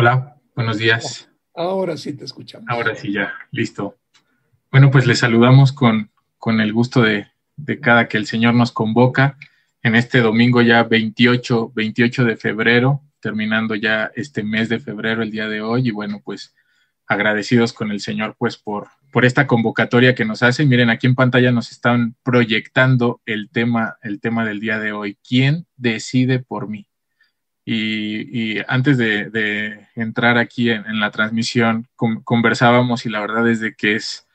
Hola, buenos días. Ahora sí te escuchamos. Ahora sí, ya, listo. Bueno, pues les saludamos con, con el gusto de, de, cada que el Señor nos convoca en este domingo ya 28, 28 de febrero, terminando ya este mes de febrero, el día de hoy. Y bueno, pues agradecidos con el Señor pues por, por esta convocatoria que nos hace. Miren, aquí en pantalla nos están proyectando el tema, el tema del día de hoy. ¿Quién decide por mí? Y, antes de, entrar aquí en, la transmisión, con, conversábamos y la verdad es de que es,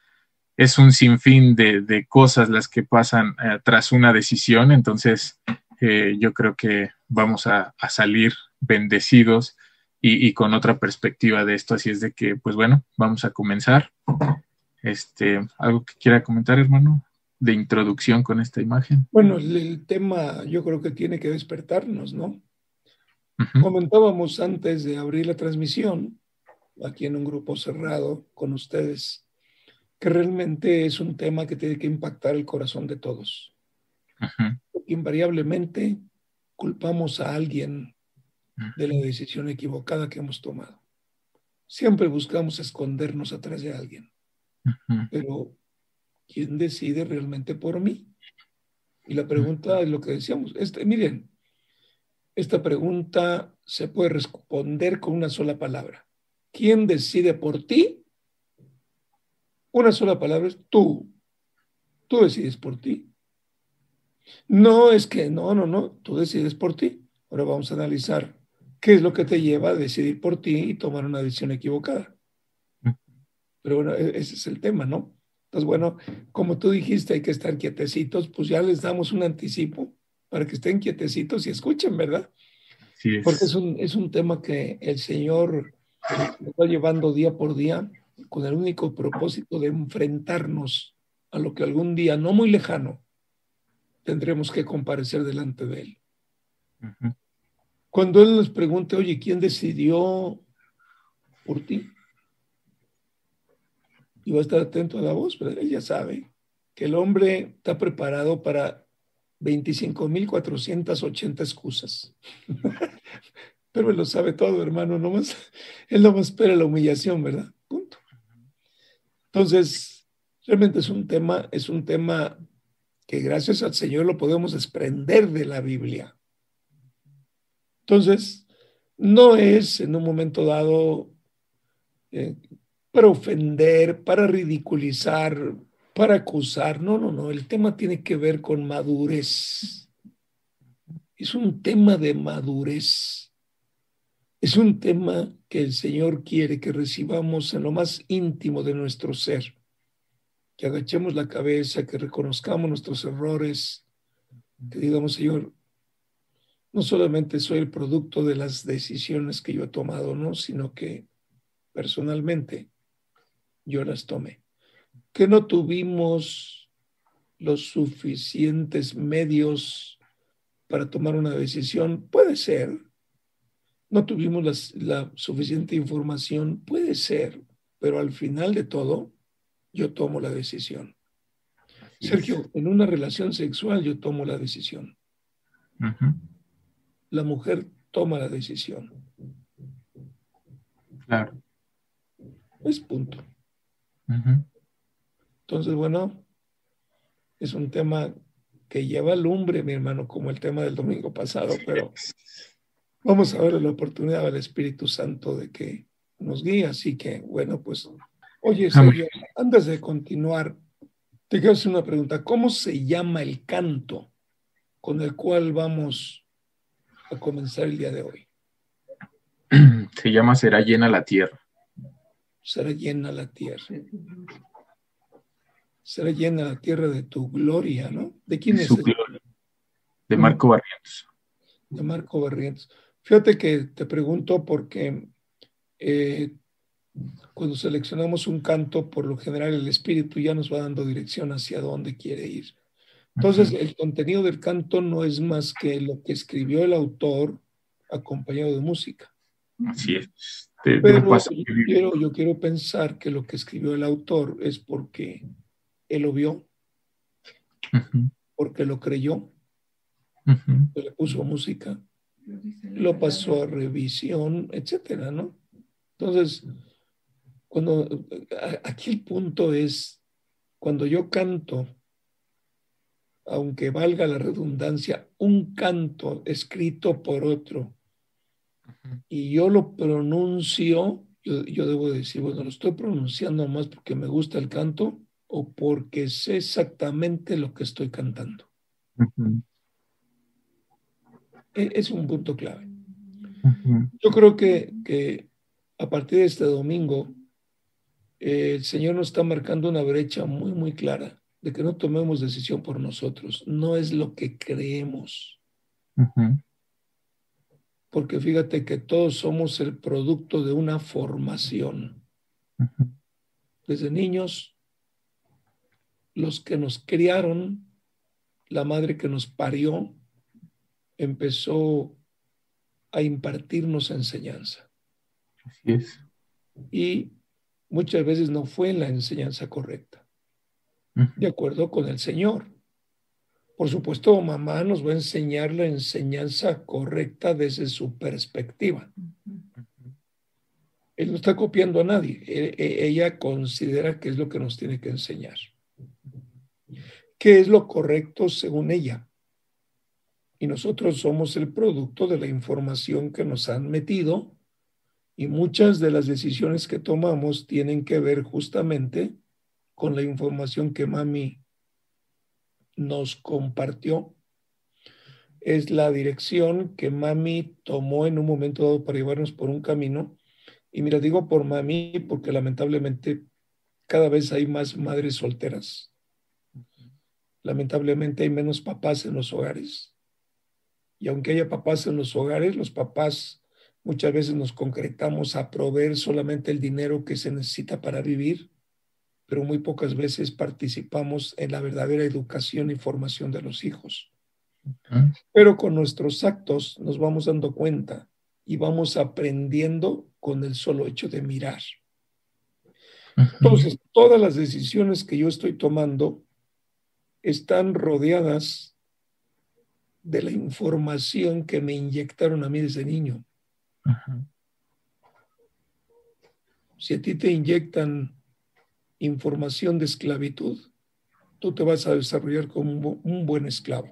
es un sinfín de, de cosas las que pasan eh, tras una decisión. Entonces, eh, yo creo que vamos a, salir bendecidos y, con otra perspectiva de esto. Así es de que, pues bueno, vamos a comenzar. Este, ¿Algo que quiera comentar, hermano? de introducción con esta imagen. Bueno, el tema yo creo que tiene que despertarnos, ¿no? Uh -huh. Comentábamos antes de abrir la transmisión, aquí en un grupo cerrado con ustedes, que realmente es un tema que tiene que impactar el corazón de todos. Uh -huh. Invariablemente culpamos a alguien de la decisión equivocada que hemos tomado. Siempre buscamos escondernos atrás de alguien. Pero, ¿quién decide realmente por mí? Y la pregunta es lo que decíamos. Este, miren, esta pregunta se puede responder con una sola palabra. ¿Quién decide por ti? Una sola palabra es tú. Tú decides por ti. No es que, no, no, no, tú decides por ti. Ahora vamos a analizar qué es lo que te lleva a decidir por ti y tomar una decisión equivocada. Pero bueno, e-, ese es el tema, ¿no? Entonces, bueno, como tú dijiste, hay que estar quietecitos, pues ya les damos un anticipo para que estén quietecitos y escuchen, ¿verdad? Sí es. Porque es un, es un tema que el Señor va llevando día por día con el único propósito de enfrentarnos a lo que algún día, no muy lejano, tendremos que comparecer delante de Él. Uh -huh. Cuando Él nos pregunte, oye, ¿quién decidió por ti? Y va a estar atento a la voz, pero Él ya sabe que el hombre está preparado para 25.480 excusas. Pero él lo sabe todo, hermano. Nomás, él no más espera la humillación, ¿verdad? Punto. Entonces, realmente es un tema, es un tema que gracias al Señor lo podemos desprender de la Biblia. Entonces, no es en un momento dado eh, para ofender, para ridiculizar, para acusar. No, no, no. El tema tiene que ver con madurez. Es un tema de madurez. Es un tema que el Señor quiere que recibamos en lo más íntimo de nuestro ser. Que agachemos la cabeza, que reconozcamos nuestros errores, que digamos, Señor, no solamente soy el producto de las decisiones que yo he tomado, no, sino que personalmente yo las tomé que no tuvimos los suficientes medios para tomar una decisión, puede ser. No tuvimos las, la suficiente información, puede ser, pero al final de todo, yo tomo la decisión. Sergio, en una relación sexual yo tomo la decisión. Uh -huh. La mujer toma la decisión. Claro. Es punto. Uh -huh. Entonces, bueno, es un tema que lleva lumbre, mi hermano, como el tema del domingo pasado, pero vamos a ver la oportunidad del Espíritu Santo de que nos guíe. Así que, bueno, pues, oye, Sergio, antes de continuar, te quiero hacer una pregunta. ¿Cómo se llama el canto con el cual vamos a comenzar el día de hoy? Se llama Será llena la tierra. Será llena la tierra será llena la tierra de tu gloria, ¿no? ¿De quién es? Su gloria. De Marco Barrientos. De Marco Barrientos. Fíjate que te pregunto porque eh, cuando seleccionamos un canto, por lo general el espíritu ya nos va dando dirección hacia dónde quiere ir. Entonces, el contenido del canto no es más que lo que escribió el autor acompañado de música. Así es. De, Pero de yo, quiero, yo quiero pensar que lo que escribió el autor es porque él lo vio, uh -huh. porque lo creyó, uh -huh. le puso música, lo pasó a revisión, etcétera, ¿no? Entonces, cuando aquí el punto es, cuando yo canto, aunque valga la redundancia, un canto escrito por otro, y yo lo pronuncio, yo, debo decir, bueno, lo estoy pronunciando más porque me gusta el canto o porque sé exactamente lo que estoy cantando. E, es un punto clave. Yo creo que, que, a partir de este domingo, el Señor nos está marcando una brecha muy, muy clara de que no tomemos decisión por nosotros. No es lo que creemos porque fíjate que todos somos el producto de una formación. Desde niños, los que nos criaron, la madre que nos parió, empezó a impartirnos enseñanza. Así es. Y muchas veces no fue la enseñanza correcta, de acuerdo con el Señor. Por supuesto, mamá nos va a enseñar la enseñanza correcta desde su perspectiva. Él no está copiando a nadie. E, e, ella considera que es lo que nos tiene que enseñar. ¿Qué es lo correcto según ella? Y nosotros somos el producto de la información que nos han metido y muchas de las decisiones que tomamos tienen que ver justamente con la información que mami nos compartió es la dirección que mami tomó en un momento dado para llevarnos por un camino. Y mira, digo por mami porque lamentablemente cada vez hay más madres solteras. Lamentablemente hay menos papás en los hogares. Y aunque haya papás en los hogares, los papás muchas veces nos concretamos a proveer solamente el dinero que se necesita para vivir pero muy pocas veces participamos en la verdadera educación y formación de los hijos. Pero con nuestros actos nos vamos dando cuenta y vamos aprendiendo con el solo hecho de mirar. Entonces, todas las decisiones que yo estoy tomando están rodeadas de la información que me inyectaron a mí desde niño. Si a ti te inyectan información de esclavitud, tú te vas a desarrollar como un buen esclavo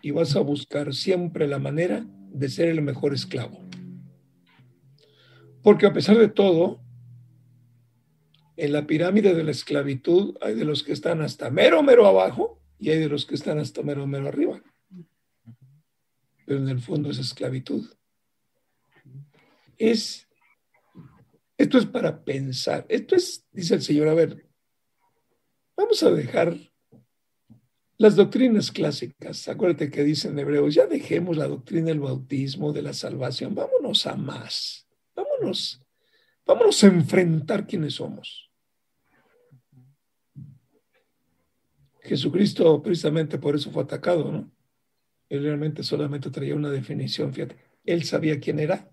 y vas a buscar siempre la manera de ser el mejor esclavo. Porque a pesar de todo, en la pirámide de la esclavitud hay de los que están hasta mero, mero abajo y hay de los que están hasta mero, mero arriba. Pero en el fondo es esclavitud. Es esto es para pensar. Esto es, dice el Señor, a ver, vamos a dejar las doctrinas clásicas. Acuérdate que dicen hebreos, ya dejemos la doctrina del bautismo, de la salvación, vámonos a más. Vámonos, vámonos a enfrentar quiénes somos. Jesucristo precisamente por eso fue atacado, ¿no? Él realmente solamente traía una definición, fíjate. Él sabía quién era.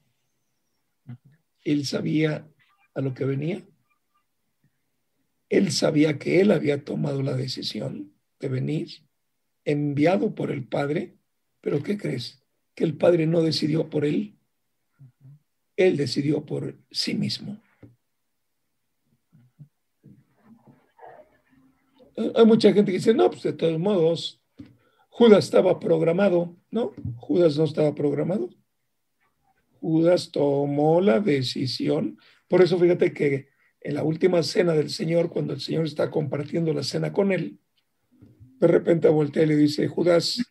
Él sabía a lo que venía. Él sabía que él había tomado la decisión de venir, enviado por el Padre, pero ¿qué crees? Que el Padre no decidió por él, él decidió por sí mismo. Hay mucha gente que dice, no, pues de todos modos, Judas estaba programado, ¿no? Judas no estaba programado. Judas tomó la decisión por eso fíjate que en la última cena del Señor, cuando el Señor está compartiendo la cena con él, de repente voltea y le dice, Judas,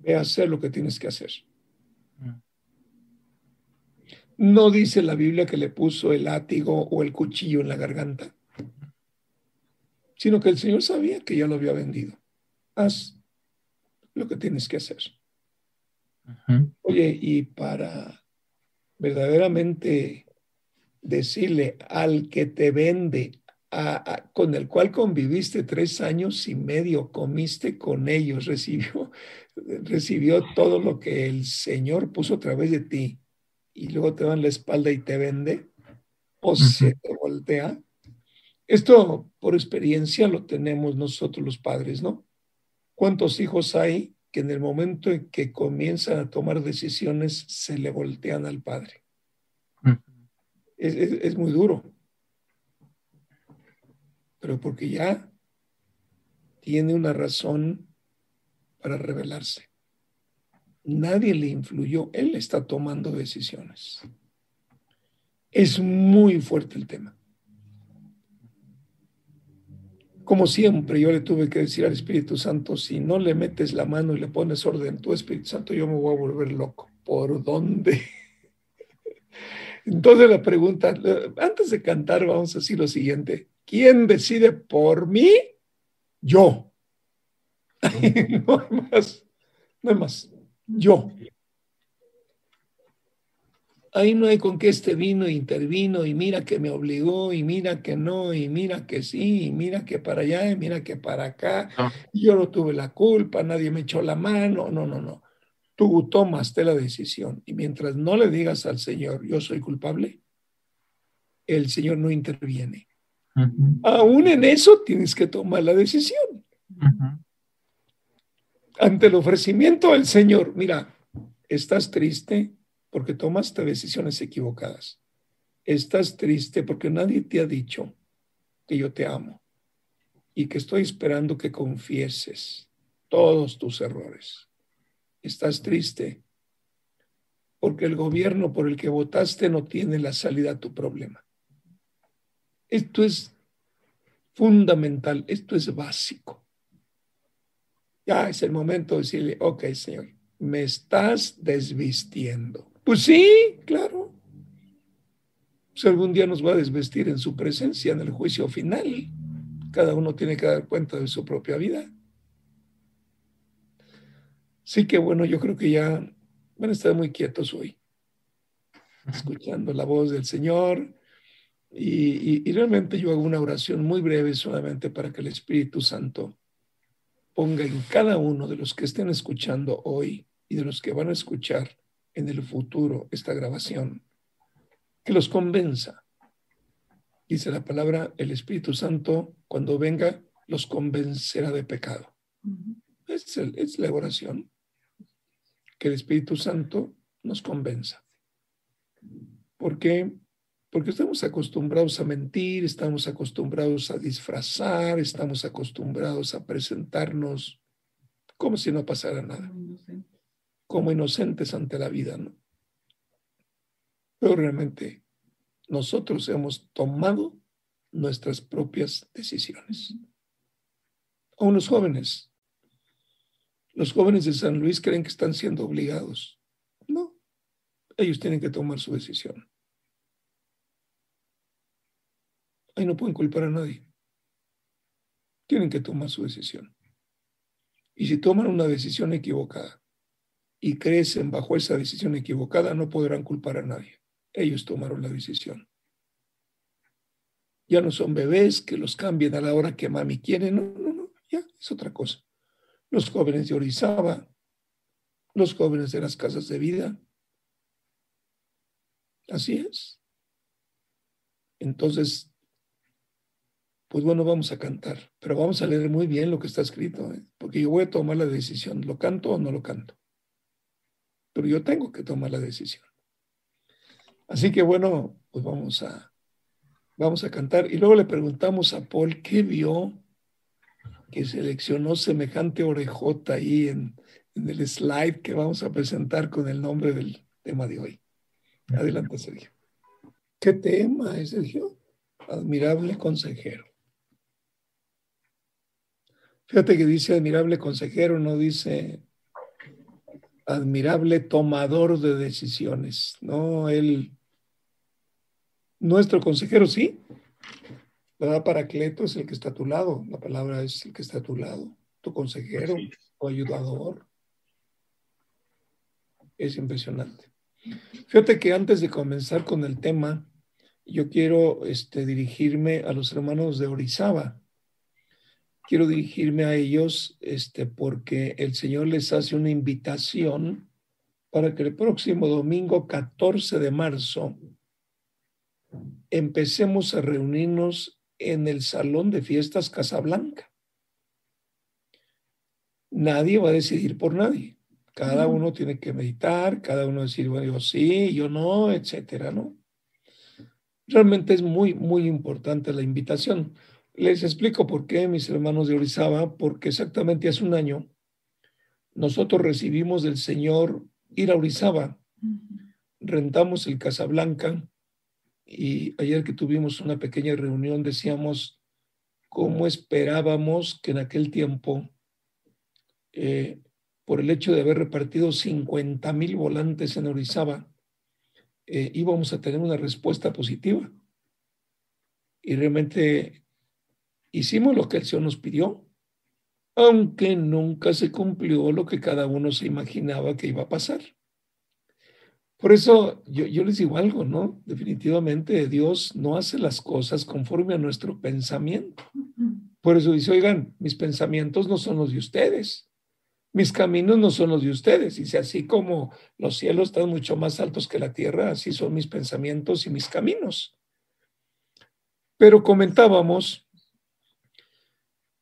ve a hacer lo que tienes que hacer. No dice la Biblia que le puso el látigo o el cuchillo en la garganta, sino que el Señor sabía que ya lo había vendido. Haz lo que tienes que hacer. Oye, y para verdaderamente decirle al que te vende, con el cual conviviste tres años y medio, comiste con ellos, recibió, recibió todo lo que el Señor puso a través de ti y luego te dan la espalda y te vende o se te voltea. Esto por experiencia lo tenemos nosotros los padres, ¿no? ¿Cuántos hijos hay que en el momento en que comienzan a tomar decisiones se le voltean al padre? es, muy duro. Pero porque ya tiene una razón para rebelarse. Nadie le influyó, él está tomando decisiones. Es muy fuerte el tema. Como siempre, yo le tuve que decir al Espíritu Santo, si no le metes la mano y le pones orden, tu Espíritu Santo, yo me voy a volver loco. ¿Por dónde? Entonces la pregunta, antes de cantar, vamos a decir lo siguiente. ¿Quién decide por mí? Yo. no hay más, no hay más. Yo. Ahí no hay con que este vino e intervino y mira que me obligó y mira que no y mira que sí y mira que para allá y mira que para acá. Yo no tuve la culpa, nadie me echó la mano. No, no, no. Tú tomaste la decisión y mientras no le digas al Señor, yo soy culpable, el Señor no interviene. Aún en eso tienes que tomar la decisión. Ante el ofrecimiento del Señor, mira, estás triste, porque tomaste decisiones equivocadas. Estás triste porque nadie te ha dicho que yo te amo y que estoy esperando que confieses todos tus errores. Estás triste porque el gobierno por el que votaste no tiene la salida a tu problema. Esto es fundamental, esto es básico. Ya es el momento de decirle, ok, Señor, me estás desvistiendo. Pues sí, claro. Si algún día nos va a desvestir en su presencia en el juicio final. Cada uno tiene que dar cuenta de su propia vida. Sí que bueno, yo creo que ya van a estar muy quietos hoy, escuchando la voz del Señor. Y, y, realmente yo hago una oración muy breve solamente para que el Espíritu Santo ponga en cada uno de los que estén escuchando hoy y de los que van a escuchar en el futuro esta grabación, que los convenza. Dice la palabra, el Espíritu Santo, cuando venga, los convencerá de pecado. es, es la oración, que el Espíritu Santo nos convenza. ¿Por qué? Porque estamos acostumbrados a mentir, estamos acostumbrados a disfrazar, estamos acostumbrados a presentarnos como si no pasara nada como inocentes ante la vida, ¿no? Pero realmente nosotros hemos tomado nuestras propias decisiones. A unos jóvenes, los jóvenes de San Luis creen que están siendo obligados. No, ellos tienen que tomar su decisión. Ahí no pueden culpar a nadie. Tienen que tomar su decisión. Y si toman una decisión equivocada, y crecen bajo esa decisión equivocada, no podrán culpar a nadie. Ellos tomaron la decisión. Ya no son bebés que los cambien a la hora que mami quiere, no, no, no, ya es otra cosa. Los jóvenes de Orizaba, los jóvenes de las casas de vida. Así es. Entonces, pues bueno, vamos a cantar, pero vamos a leer muy bien lo que está escrito, ¿eh? porque yo voy a tomar la decisión, ¿lo canto o no lo canto? Pero yo tengo que tomar la decisión. Así que bueno, pues vamos a, vamos a cantar. Y luego le preguntamos a Paul qué vio que seleccionó semejante orejota ahí en, en el slide que vamos a presentar con el nombre del tema de hoy. Adelante, Sergio. ¿Qué tema es, Sergio? Admirable consejero. Fíjate que dice admirable consejero, no dice admirable tomador de decisiones, ¿no? Él, nuestro consejero, sí, ¿verdad? Paracleto es el que está a tu lado, la palabra es el que está a tu lado, tu consejero, tu ayudador. Es impresionante. Fíjate que antes de comenzar con el tema, yo quiero este, dirigirme a los hermanos de Orizaba quiero dirigirme a ellos este, porque el Señor les hace una invitación para que el próximo domingo 14 de marzo empecemos a reunirnos en el Salón de Fiestas Casablanca. Nadie va a decidir por nadie. Cada uno tiene que meditar, cada uno decir, bueno, yo sí, yo no, etcétera, ¿no? realmente es muy, muy importante la invitación. Les explico por qué, mis hermanos de Orizaba, porque exactamente hace un año nosotros recibimos del Señor ir a Orizaba, rentamos el Casablanca y ayer que tuvimos una pequeña reunión decíamos cómo esperábamos que en aquel tiempo, eh, por el hecho de haber repartido 50 mil volantes en Orizaba, eh, íbamos a tener una respuesta positiva. Y realmente hicimos lo que el Señor nos pidió, aunque nunca se cumplió lo que cada uno se imaginaba que iba a pasar. Por eso yo, les digo algo, ¿no? Definitivamente Dios no hace las cosas conforme a nuestro pensamiento. Por eso dice, oigan, mis pensamientos no son los de ustedes. Mis caminos no son los de ustedes. Dice, así como los cielos están mucho más altos que la tierra, así son mis pensamientos y mis caminos. Pero comentábamos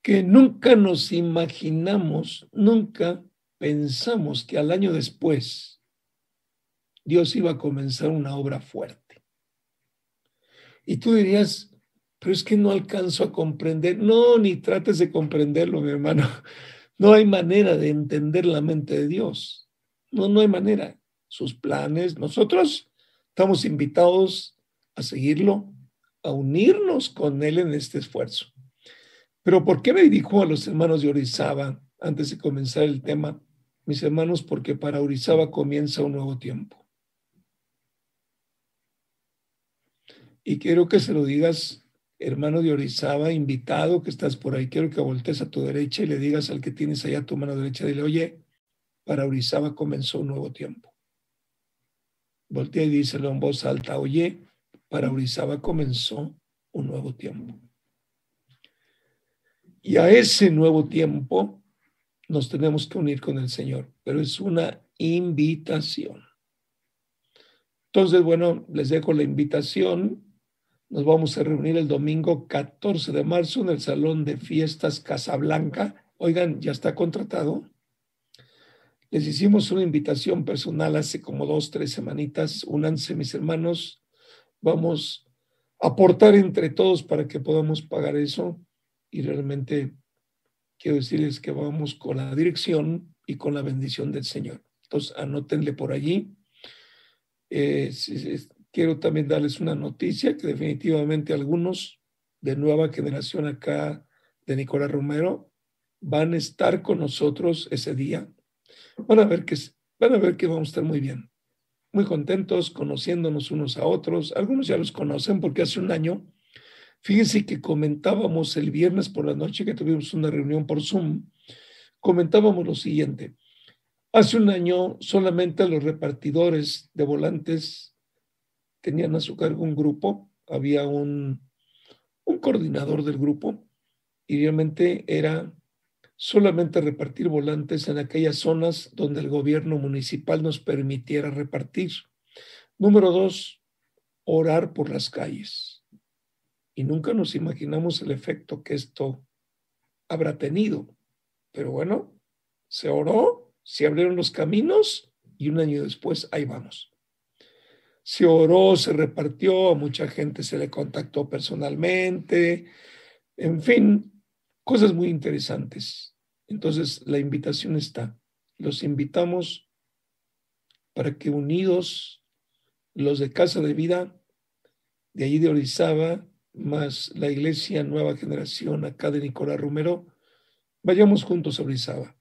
que nunca nos imaginamos, nunca pensamos que al año después Dios iba a comenzar una obra fuerte. Y tú dirías, pero es que no alcanzo a comprender. No, ni trates de comprenderlo, mi hermano. No hay manera de entender la mente de Dios. No, no hay manera. Sus planes, nosotros estamos invitados a seguirlo, a unirnos con Él en este esfuerzo. Pero ¿por qué me dijo a los hermanos de Orizaba antes de comenzar el tema? Mis hermanos, porque para Orizaba comienza un nuevo tiempo. Y quiero que se lo digas hermano de Orizaba, invitado que estás por ahí, quiero que voltees a tu derecha y le digas al que tienes allá a tu mano derecha, dile, oye, para Orizaba comenzó un nuevo tiempo. Voltea y díselo en voz alta, oye, para Orizaba comenzó un nuevo tiempo. Y a ese nuevo tiempo nos tenemos que unir con el Señor, pero es una invitación. Entonces, bueno, les dejo la invitación nos vamos a reunir el domingo 14 de marzo en el Salón de Fiestas Casablanca. Oigan, ya está contratado. Les hicimos una invitación personal hace como dos, tres semanitas. Únanse, mis hermanos. Vamos a aportar entre todos para que podamos pagar eso. Y realmente quiero decirles que vamos con la dirección y con la bendición del Señor. Entonces, anótenle por allí. Eh, quiero también darles una noticia que definitivamente algunos de nueva generación acá de Nicolás Romero van a estar con nosotros ese día. Van a ver que van a ver que vamos a estar muy bien, muy contentos, conociéndonos unos a otros. Algunos ya los conocen porque hace un año, fíjense que comentábamos el viernes por la noche que tuvimos una reunión por Zoom, comentábamos lo siguiente. Hace un año solamente los repartidores de volantes tenían a su cargo un grupo, había un, un coordinador del grupo y realmente era solamente repartir volantes en aquellas zonas donde el gobierno municipal nos permitiera repartir. Número dos, orar por las calles. Y nunca nos imaginamos el efecto que esto habrá tenido. Pero bueno, se oró, se abrieron los caminos y un año después ahí vamos se oró, se repartió, a mucha gente se le contactó personalmente, en fin, cosas muy interesantes. Entonces, la invitación está. Los invitamos para que unidos, los de Casa de Vida, de allí de Orizaba, más la Iglesia Nueva Generación acá de Nicolás Romero, vayamos juntos a Orizaba.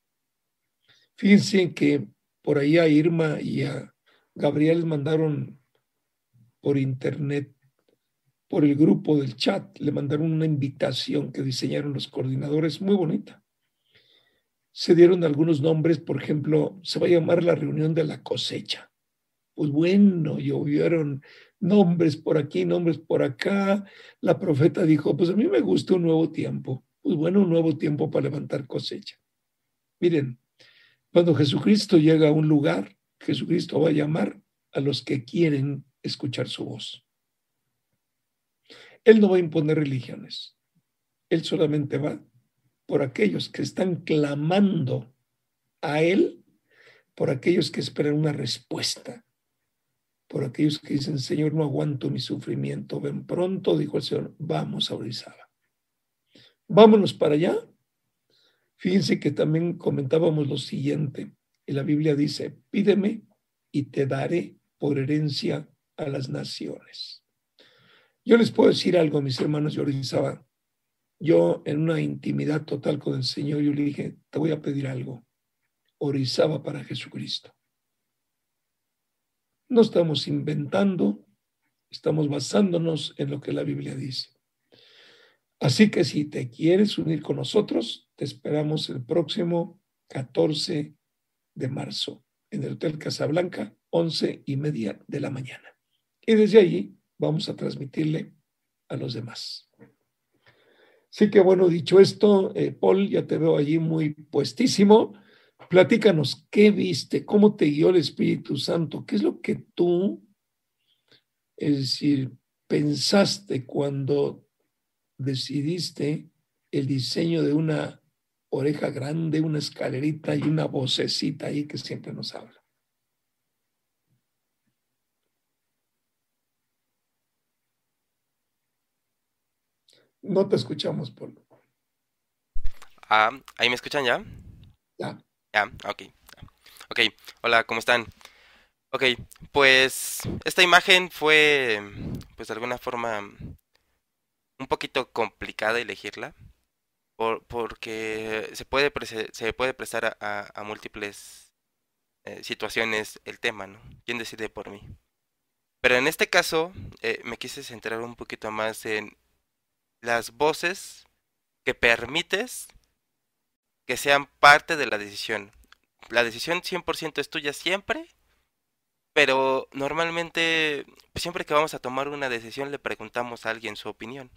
Fíjense que por ahí a Irma y a Gabriel mandaron por internet, por el grupo del chat, le mandaron una invitación que diseñaron los coordinadores, muy bonita. Se dieron algunos nombres, por ejemplo, se va a llamar la reunión de la cosecha. Pues bueno, llovieron nombres por aquí, nombres por acá. La profeta dijo, pues a mí me gusta un nuevo tiempo. Pues bueno, un nuevo tiempo para levantar cosecha. Miren, cuando Jesucristo llega a un lugar, Jesucristo va a llamar a los que quieren escuchar su voz. Él no va a imponer religiones. Él solamente va por aquellos que están clamando a Él, por aquellos que esperan una respuesta por aquellos que dicen, Señor, no aguanto mi sufrimiento. Ven pronto, dijo el Señor, vamos a Orizaba. Vámonos para allá. Fíjense que también comentábamos lo siguiente. Y la Biblia dice, pídeme y te daré por herencia a las naciones. Yo les puedo decir algo, mis hermanos de Orizaba. Yo en una intimidad total con el Señor, yo le dije, te voy a pedir algo. Orizaba para Jesucristo. No estamos inventando, estamos basándonos en lo que la Biblia dice. Así que si te quieres unir con nosotros, te esperamos el próximo 14 de marzo en el Hotel Casablanca, 11 y media de la mañana. Y desde allí vamos a transmitirle a los demás. Así que bueno, dicho esto, eh, Paul, ya te veo allí muy puestísimo. Platícanos, ¿qué viste? ¿Cómo te guió el Espíritu Santo? ¿Qué es lo que tú, es decir, pensaste cuando decidiste el diseño de una oreja grande, una escalerita y una vocecita ahí que siempre nos habla? No te escuchamos, Paul. Ah, ¿ahí me escuchan ya? Ya. Ya, ok. Ok, hola, ¿cómo están? Ok, pues esta imagen fue, pues de alguna forma, un poquito complicada elegirla, por, porque se puede, se puede prestar a, múltiples eh, situaciones el tema, ¿no? ¿Quién decide por mí? Pero en este caso, eh, me quise centrar un poquito más en las voces que permites que sean parte de la decisión. La decisión 100% es tuya siempre, pero normalmente pues, siempre que vamos a tomar una decisión le preguntamos a alguien su opinión.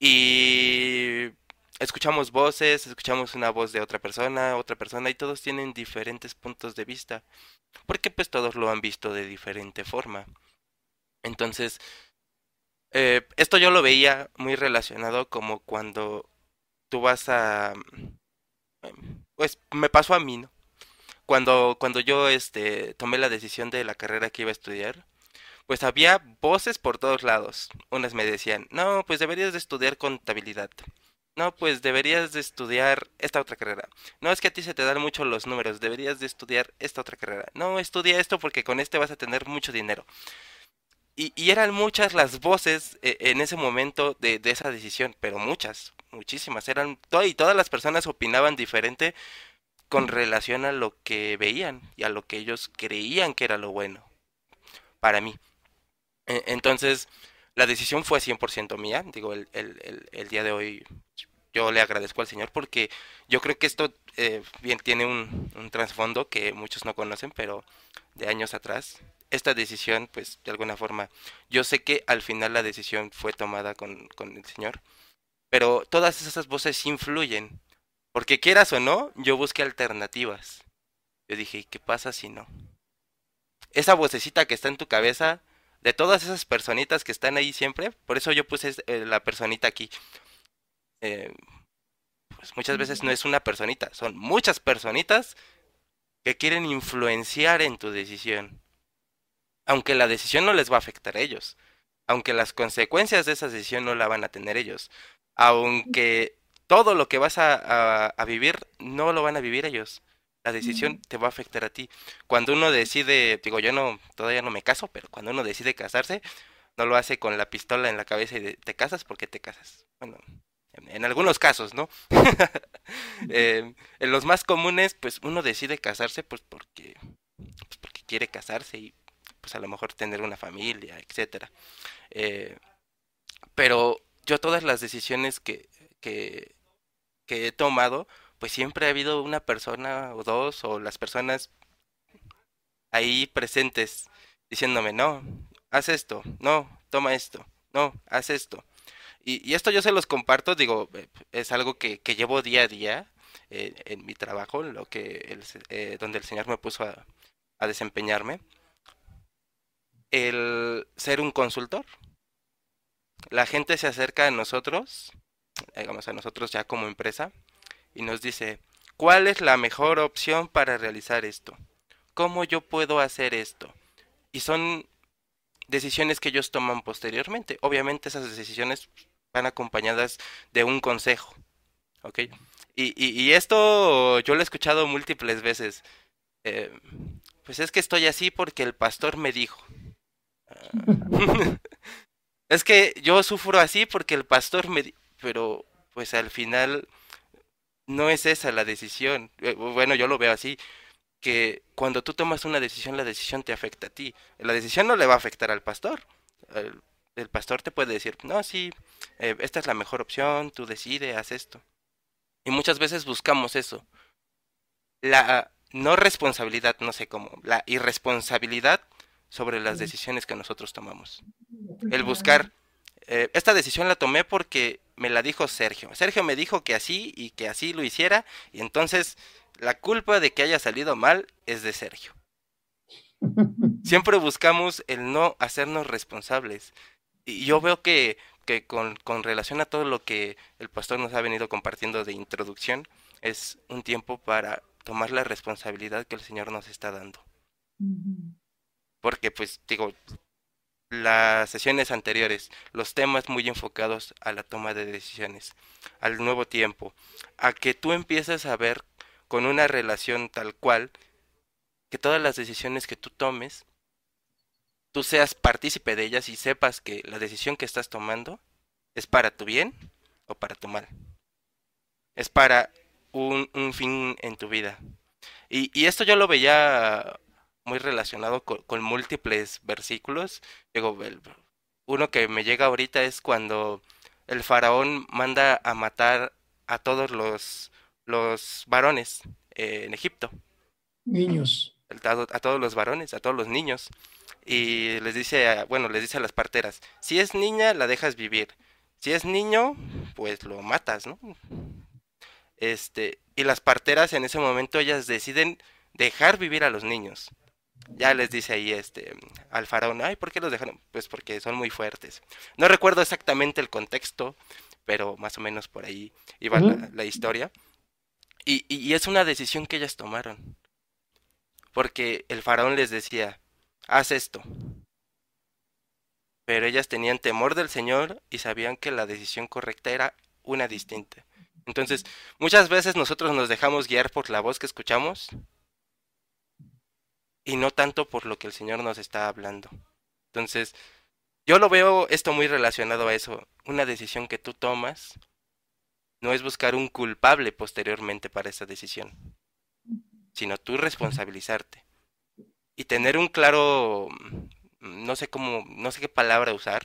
Y escuchamos voces, escuchamos una voz de otra persona, otra persona, y todos tienen diferentes puntos de vista, porque pues todos lo han visto de diferente forma. Entonces, eh, esto yo lo veía muy relacionado como cuando tú vas a pues me pasó a mí, ¿no? Cuando, cuando yo este, tomé la decisión de la carrera que iba a estudiar, pues había voces por todos lados. Unas me decían, no, pues deberías de estudiar contabilidad. No, pues deberías de estudiar esta otra carrera. No, es que a ti se te dan mucho los números, deberías de estudiar esta otra carrera. No, estudia esto porque con este vas a tener mucho dinero. Y, y eran muchas las voces eh, en ese momento de, de esa decisión, pero muchas, muchísimas, eran y todas las personas opinaban diferente con relación a lo que veían y a lo que ellos creían que era lo bueno para mí. E, entonces, la decisión fue 100% mía, digo, el, el, el, día de hoy yo le agradezco al Señor porque yo creo que esto eh, bien tiene un, un trasfondo que muchos no conocen, pero de años atrás, esta decisión, pues de alguna forma, yo sé que al final la decisión fue tomada con, con el Señor, pero todas esas voces influyen. Porque quieras o no, yo busqué alternativas. Yo dije, ¿qué pasa si no? Esa vocecita que está en tu cabeza, de todas esas personitas que están ahí siempre, por eso yo puse eh, la personita aquí. Eh, pues muchas veces no es una personita, son muchas personitas que quieren influenciar en tu decisión. Aunque la decisión no les va a afectar a ellos. Aunque las consecuencias de esa decisión no la van a tener ellos aunque todo lo que vas a, vivir no lo van a vivir ellos. La decisión te va a afectar a ti. Cuando uno decide, digo, yo no, todavía no me caso, pero cuando uno decide casarse, no lo hace con la pistola en la cabeza y te casas porque te casas. Bueno, en, algunos casos, ¿no? Eh, en los más comunes, pues uno decide casarse pues porque, pues porque quiere casarse y pues a lo mejor tener una familia, etcétera. Eh, pero yo todas las decisiones que, que, he tomado, pues siempre ha habido una persona o dos o las personas ahí presentes diciéndome, no, haz esto, no, toma esto, no, haz esto. Y, esto yo se los comparto, digo, eh, es algo que, que llevo día a día eh, en mi trabajo, lo que el, eh, donde el Señor me puso a, a desempeñarme. El ser un consultor, la gente se acerca a nosotros, digamos a nosotros ya como empresa, y nos dice, ¿cuál es la mejor opción para realizar esto? ¿Cómo yo puedo hacer esto? y son decisiones que ellos toman posteriormente. Obviamente esas decisiones van acompañadas de un consejo, ¿ok? Y, y, esto yo lo he escuchado múltiples veces. Eh, pues es que estoy así porque el pastor me dijo. es que yo sufro así porque el pastor me. Pero pues al final no es esa la decisión. Eh, bueno, yo lo veo así que cuando tú tomas una decisión, la decisión te afecta a ti. La decisión no le va a afectar al pastor. El, pastor te puede decir, no, sí, eh, esta es la mejor opción, tú decides, haz esto. Y muchas veces buscamos eso. La no responsabilidad, no sé cómo, la irresponsabilidad sobre las decisiones que nosotros tomamos. El buscar, eh, esta decisión la tomé porque me la dijo Sergio. Sergio me dijo que así y que así lo hiciera y entonces la culpa de que haya salido mal es de Sergio. Siempre buscamos el no hacernos responsables. Y yo veo que, que con, con, relación a todo lo que el pastor nos ha venido compartiendo de introducción, es un tiempo para tomar la responsabilidad que el Señor nos está dando. Porque pues digo, las sesiones anteriores, los temas muy enfocados a la toma de decisiones, al nuevo tiempo, a que tú empieces a ver con una relación tal cual que todas las decisiones que tú tomes, tú seas partícipe de ellas y sepas que la decisión que estás tomando es para tu bien o para tu mal. Es para un, un fin en tu vida. Y, y, esto yo lo veía muy relacionado con, con múltiples versículos. Digo, uno que me llega ahorita es cuando el faraón manda a matar a todos los los varones eh, en Egipto. Niños. A, todos los varones, a todos los niños. Y les dice, bueno, les dice a las parteras, si es niña, la dejas vivir. Si es niño, pues lo matas, ¿no? Este, y las parteras en ese momento ellas deciden dejar vivir a los niños. Ya les dice ahí este al faraón, ay, ¿por qué los dejaron? Pues porque son muy fuertes. No recuerdo exactamente el contexto, pero más o menos por ahí iba la, historia. Y, es una decisión que ellas tomaron. Porque el faraón les decía, haz esto. Pero ellas tenían temor del Señor y sabían que la decisión correcta era una distinta. Entonces, muchas veces nosotros nos dejamos guiar por la voz que escuchamos y no tanto por lo que el Señor nos está hablando. Entonces, yo lo veo esto muy relacionado a eso. Una decisión que tú tomas no es buscar un culpable posteriormente para esa decisión, sino tú responsabilizarte y tener un claro, mm, no sé cómo, no sé qué palabra usar,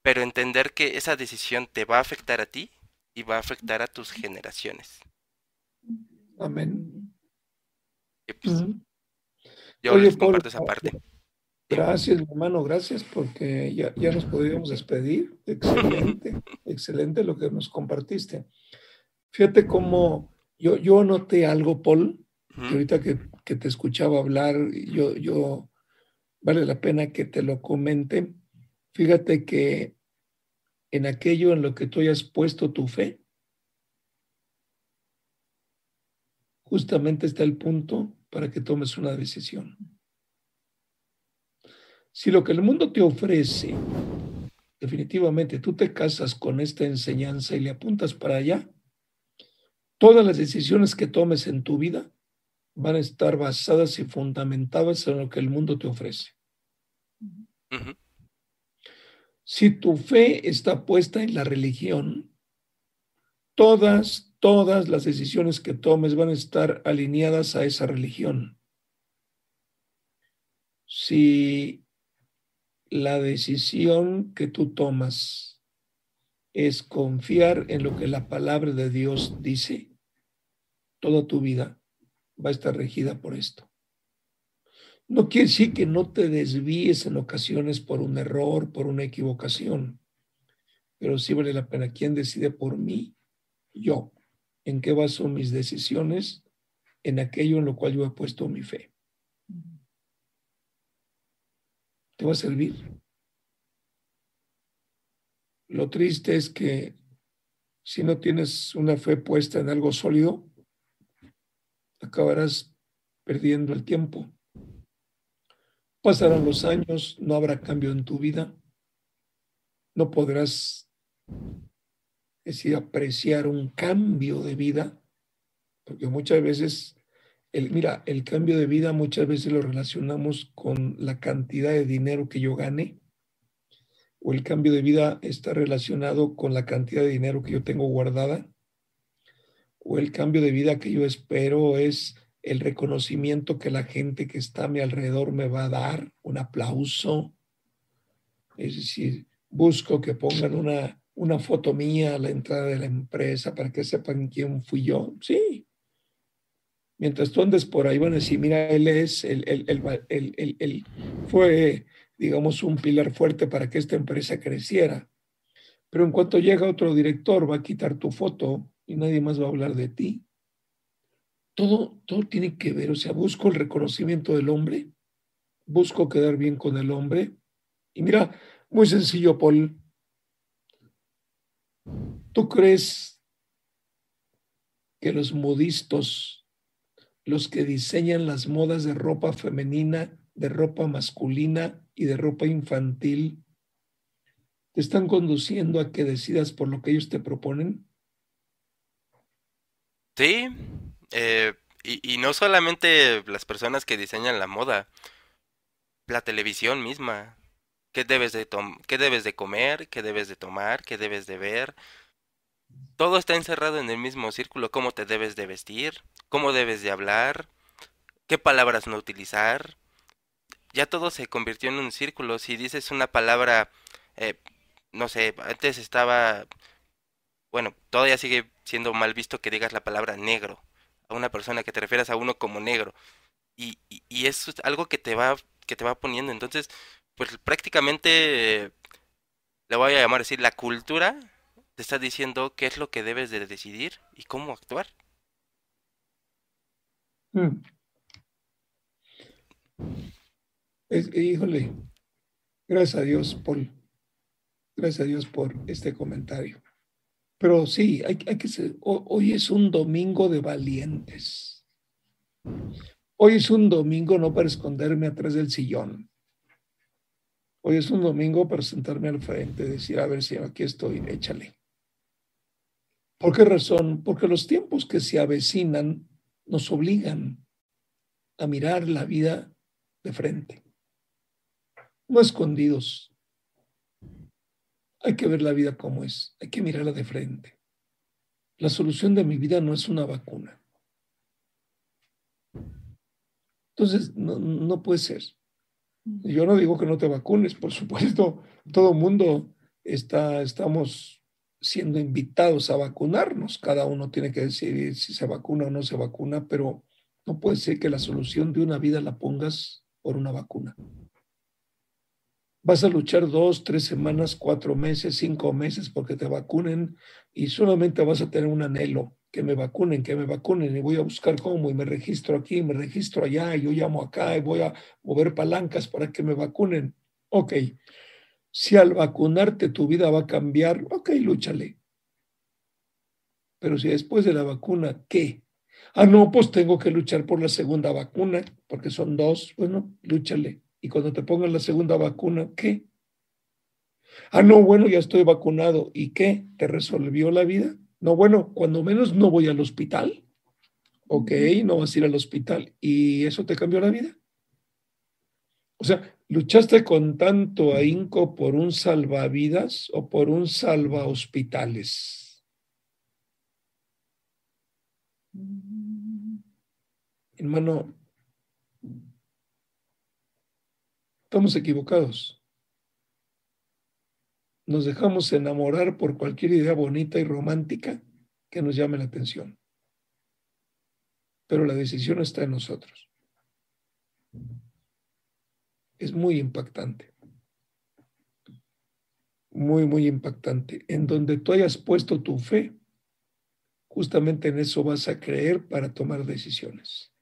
pero entender que esa decisión te va a afectar a ti y va a afectar a tus generaciones. Amén. Pues, yo les comparto esa parte. Gracias, hermano, gracias, porque ya, ya nos podríamos despedir. Excelente, excelente lo que nos compartiste. Fíjate cómo yo, yo noté algo, Paul, que ahorita que, que, te escuchaba hablar, yo, yo, vale la pena que te lo comente. Fíjate que en aquello en lo que tú hayas puesto tu fe, justamente está el punto para que tomes una decisión. Si lo que el mundo te ofrece, definitivamente tú te casas con esta enseñanza y le apuntas para allá, todas las decisiones que tomes en tu vida van a estar basadas y fundamentadas en lo que el mundo te ofrece. Si tu fe está puesta en la religión, todas, todas las decisiones que tomes van a estar alineadas a esa religión. Si la decisión que tú tomas es confiar en lo que la palabra de Dios dice, toda tu vida va a estar regida por esto. No quiere decir que no te desvíes en ocasiones por un error, por una equivocación, pero sí vale la pena. ¿Quién decide por mí? Yo. ¿En qué baso mis decisiones? En aquello en lo cual yo he puesto mi fe te va a servir. Lo triste es que si no tienes una fe puesta en algo sólido, acabarás perdiendo el tiempo. Pasarán los años, no habrá cambio en tu vida, no podrás decir, apreciar un cambio de vida, porque muchas veces, el, mira, el cambio de vida muchas veces lo relacionamos con la cantidad de dinero que yo gane, o el cambio de vida está relacionado con la cantidad de dinero que yo tengo guardada, o el cambio de vida que yo espero es el reconocimiento que la gente que está a mi alrededor me va a dar, un aplauso. Es decir, busco que pongan una, una foto mía a la entrada de la empresa para que sepan quién fui yo. Sí. Mientras tú andes por ahí, van a decir, mira, él es, el, fue, digamos, un pilar fuerte para que esta empresa creciera. Pero en cuanto llega otro director, va a quitar tu foto y nadie más va a hablar de ti. Todo, todo tiene que ver, o sea, busco el reconocimiento del hombre, busco quedar bien con el hombre. Y mira, muy sencillo, Paul. ¿Tú crees que los modistos, los que diseñan las modas de ropa femenina, de ropa masculina y de ropa infantil, te están conduciendo a que decidas por lo que ellos te proponen? Sí, eh, y, y, no solamente las personas que diseñan la moda, la televisión misma. ¿Qué debes de, qué debes de comer? ¿Qué debes de tomar? ¿Qué debes de ver? Todo está encerrado en el mismo círculo. ¿Cómo te debes de vestir? ¿Cómo debes de hablar? ¿Qué palabras no utilizar? Ya todo se convirtió en un círculo. Si dices una palabra, eh, no sé, antes estaba, bueno, todavía sigue siendo mal visto que digas la palabra negro a una persona, que te refieras a uno como negro. Y, y, eso es algo que te va, que te va poniendo. Entonces, pues prácticamente le voy a llamar así, la cultura te está diciendo qué es lo que debes de decidir y cómo actuar. Mm. híjole, gracias a Dios, Paul. Gracias a Dios por este comentario. Pero sí, hay, que ser, hoy es un domingo de valientes. Hoy es un domingo no para esconderme atrás del sillón. Hoy es un domingo para sentarme al frente, decir, a ver si aquí estoy, échale. ¿Por qué razón? Porque los tiempos que se avecinan nos obligan a mirar la vida de frente, no escondidos, hay que ver la vida como es, hay que mirarla de frente. La solución de mi vida no es una vacuna. Entonces, no, puede ser. Yo no digo que no te vacunes, por supuesto, todo mundo está, estamos siendo invitados a vacunarnos. Cada uno tiene que decidir si se vacuna o no se vacuna, pero no puede ser que la solución de una vida la pongas por una vacuna. Vas a luchar dos, tres semanas, cuatro meses, cinco meses porque te vacunen y solamente vas a tener un anhelo, que me vacunen, que me vacunen y voy a buscar cómo y me registro aquí, me registro allá y yo llamo acá y voy a mover palancas para que me vacunen. Ok, si al vacunarte tu vida va a cambiar, ok, lúchale. Pero si después de la vacuna, ¿qué? Ah, no, pues tengo que luchar por la segunda vacuna, porque son dos, bueno, lúchale. Y cuando te pongan la segunda vacuna, ¿qué? Ah, no, bueno, ya estoy vacunado. ¿Y qué? ¿Te resolvió la vida? No, bueno, cuando menos no voy al hospital. Ok, no vas a ir al hospital. ¿Y eso te cambió la vida? O sea, ¿luchaste con tanto ahínco por un salvavidas o por un salva hospitales? Hermano, Estamos equivocados. Nos dejamos enamorar por cualquier idea bonita y romántica que nos llame la atención. Pero la decisión está en nosotros. Es muy impactante. Muy, muy impactante. En donde tú hayas puesto tu fe, justamente en eso vas a creer para tomar decisiones.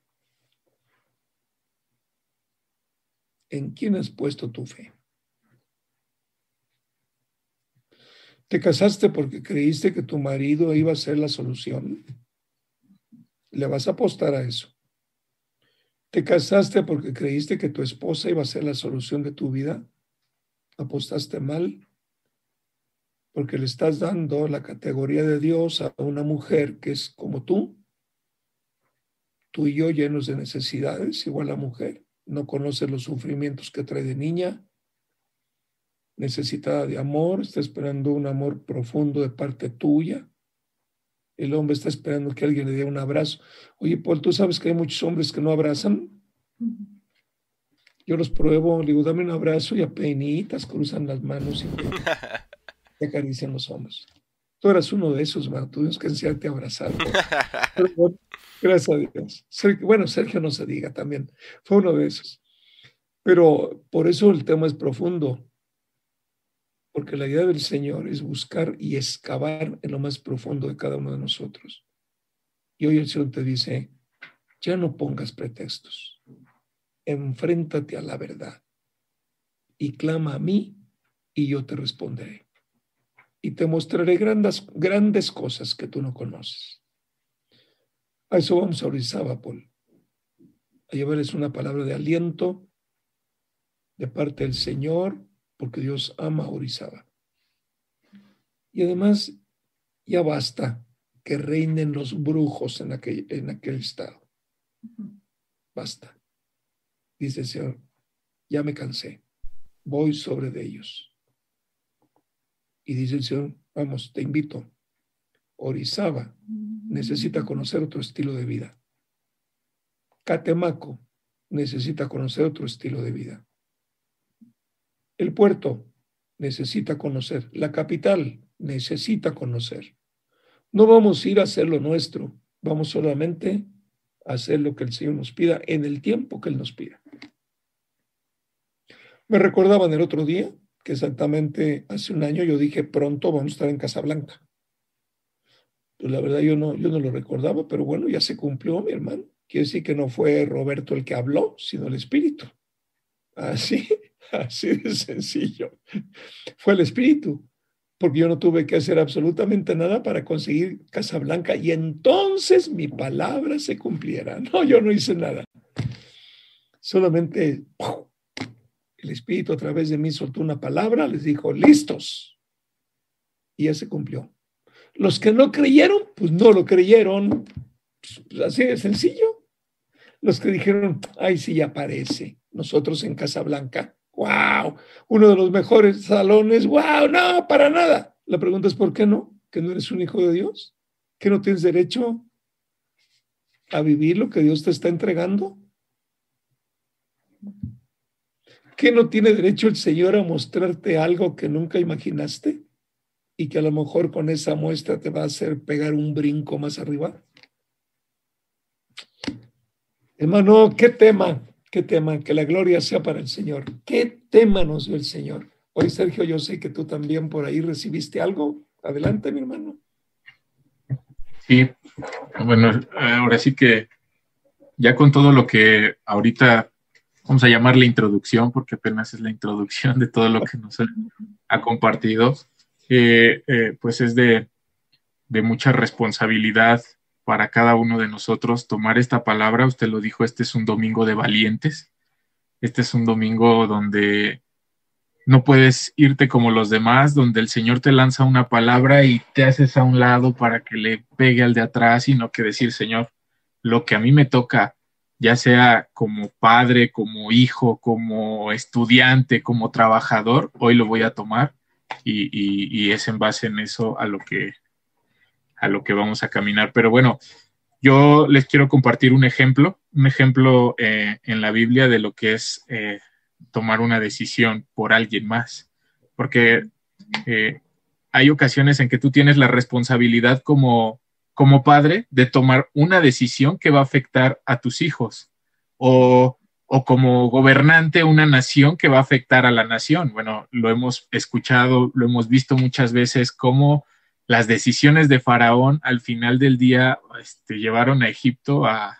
¿En quién has puesto tu fe? ¿Te casaste porque creíste que tu marido iba a ser la solución? Le vas a apostar a eso. ¿Te casaste porque creíste que tu esposa iba a ser la solución de tu vida? ¿Apostaste mal? Porque le estás dando la categoría de Dios a una mujer que es como tú, tú y yo llenos de necesidades, igual la mujer, no conoce los sufrimientos que trae de niña, necesitada de amor, está esperando un amor profundo de parte tuya. El hombre está esperando que alguien le dé un abrazo. Oye, Paul, ¿tú sabes que hay muchos hombres que no abrazan? Yo los pruebo, le digo, dame un abrazo y a penitas cruzan las manos y, acarician los hombros. Tú eras uno de esos, man. Tuvimos que enseñarte a abrazar. gracias a Dios. bueno, Sergio no se diga también. Fue uno de esos. Pero por eso el tema es profundo porque la idea del Señor es buscar y excavar en lo más profundo de cada uno de nosotros. Y hoy el Señor te dice, ya no pongas pretextos, enfréntate a la verdad y clama a mí y yo te responderé. Y te mostraré grandes, grandes cosas que tú no conoces. A eso vamos a orizaba, Paul. A llevarles una palabra de aliento de parte del Señor porque Dios ama a Orizaba. Y además, ya basta que reinen los brujos en aquel, en aquel estado. Basta. Dice el Señor, ya me cansé, voy sobre de ellos. Y dice el Señor, vamos, te invito. Orizaba necesita conocer otro estilo de vida. Catemaco necesita conocer otro estilo de vida. El puerto necesita conocer, la capital necesita conocer. No vamos a ir a hacer lo nuestro, vamos solamente a hacer lo que el Señor nos pida en el tiempo que Él nos pida. Me recordaban el otro día que exactamente hace un año yo dije pronto vamos a estar en Casablanca. Pues la verdad yo no, yo no lo recordaba, pero bueno, ya se cumplió, mi hermano. Quiere decir que no fue Roberto el que habló, sino el Espíritu. Así, así de sencillo. Fue el Espíritu, porque yo no tuve que hacer absolutamente nada para conseguir Casablanca y entonces mi palabra se cumpliera. No, yo no hice nada. Solamente el Espíritu a través de mí soltó una palabra, les dijo, listos. Y ya se cumplió. Los que no creyeron, pues no lo creyeron. Pues así de sencillo. Los que dijeron, ay, sí, ya aparece nosotros en Casablanca. ¡Wow! Uno de los mejores salones. ¡Wow! No, para nada. La pregunta es, ¿por qué no? ¿Que no eres un hijo de Dios? ¿Que no tienes derecho a vivir lo que Dios te está entregando? ¿Que no tiene derecho el Señor a mostrarte algo que nunca imaginaste? Y que a lo mejor con esa muestra te va a hacer pegar un brinco más arriba. Hermano, qué tema. Qué tema, que la gloria sea para el Señor. Qué tema nos dio el Señor. Hoy, Sergio, yo sé que tú también por ahí recibiste algo. Adelante, mi hermano. Sí, bueno, ahora sí que ya con todo lo que ahorita vamos a llamar la introducción, porque apenas es la introducción de todo lo que nos ha compartido, eh, eh, pues es de, de mucha responsabilidad para cada uno de nosotros tomar esta palabra. Usted lo dijo, este es un domingo de valientes. Este es un domingo donde no puedes irte como los demás, donde el Señor te lanza una palabra y te haces a un lado para que le pegue al de atrás, sino que decir, Señor, lo que a mí me toca, ya sea como padre, como hijo, como estudiante, como trabajador, hoy lo voy a tomar y, y es en base en eso a lo que a lo que vamos a caminar. Pero bueno, yo les quiero compartir un ejemplo, un ejemplo eh, en la Biblia de lo que es eh, tomar una decisión por alguien más, porque eh, hay ocasiones en que tú tienes la responsabilidad como, como padre de tomar una decisión que va a afectar a tus hijos o, o como gobernante una nación que va a afectar a la nación. Bueno, lo hemos escuchado, lo hemos visto muchas veces como las decisiones de Faraón al final del día este, llevaron a Egipto a,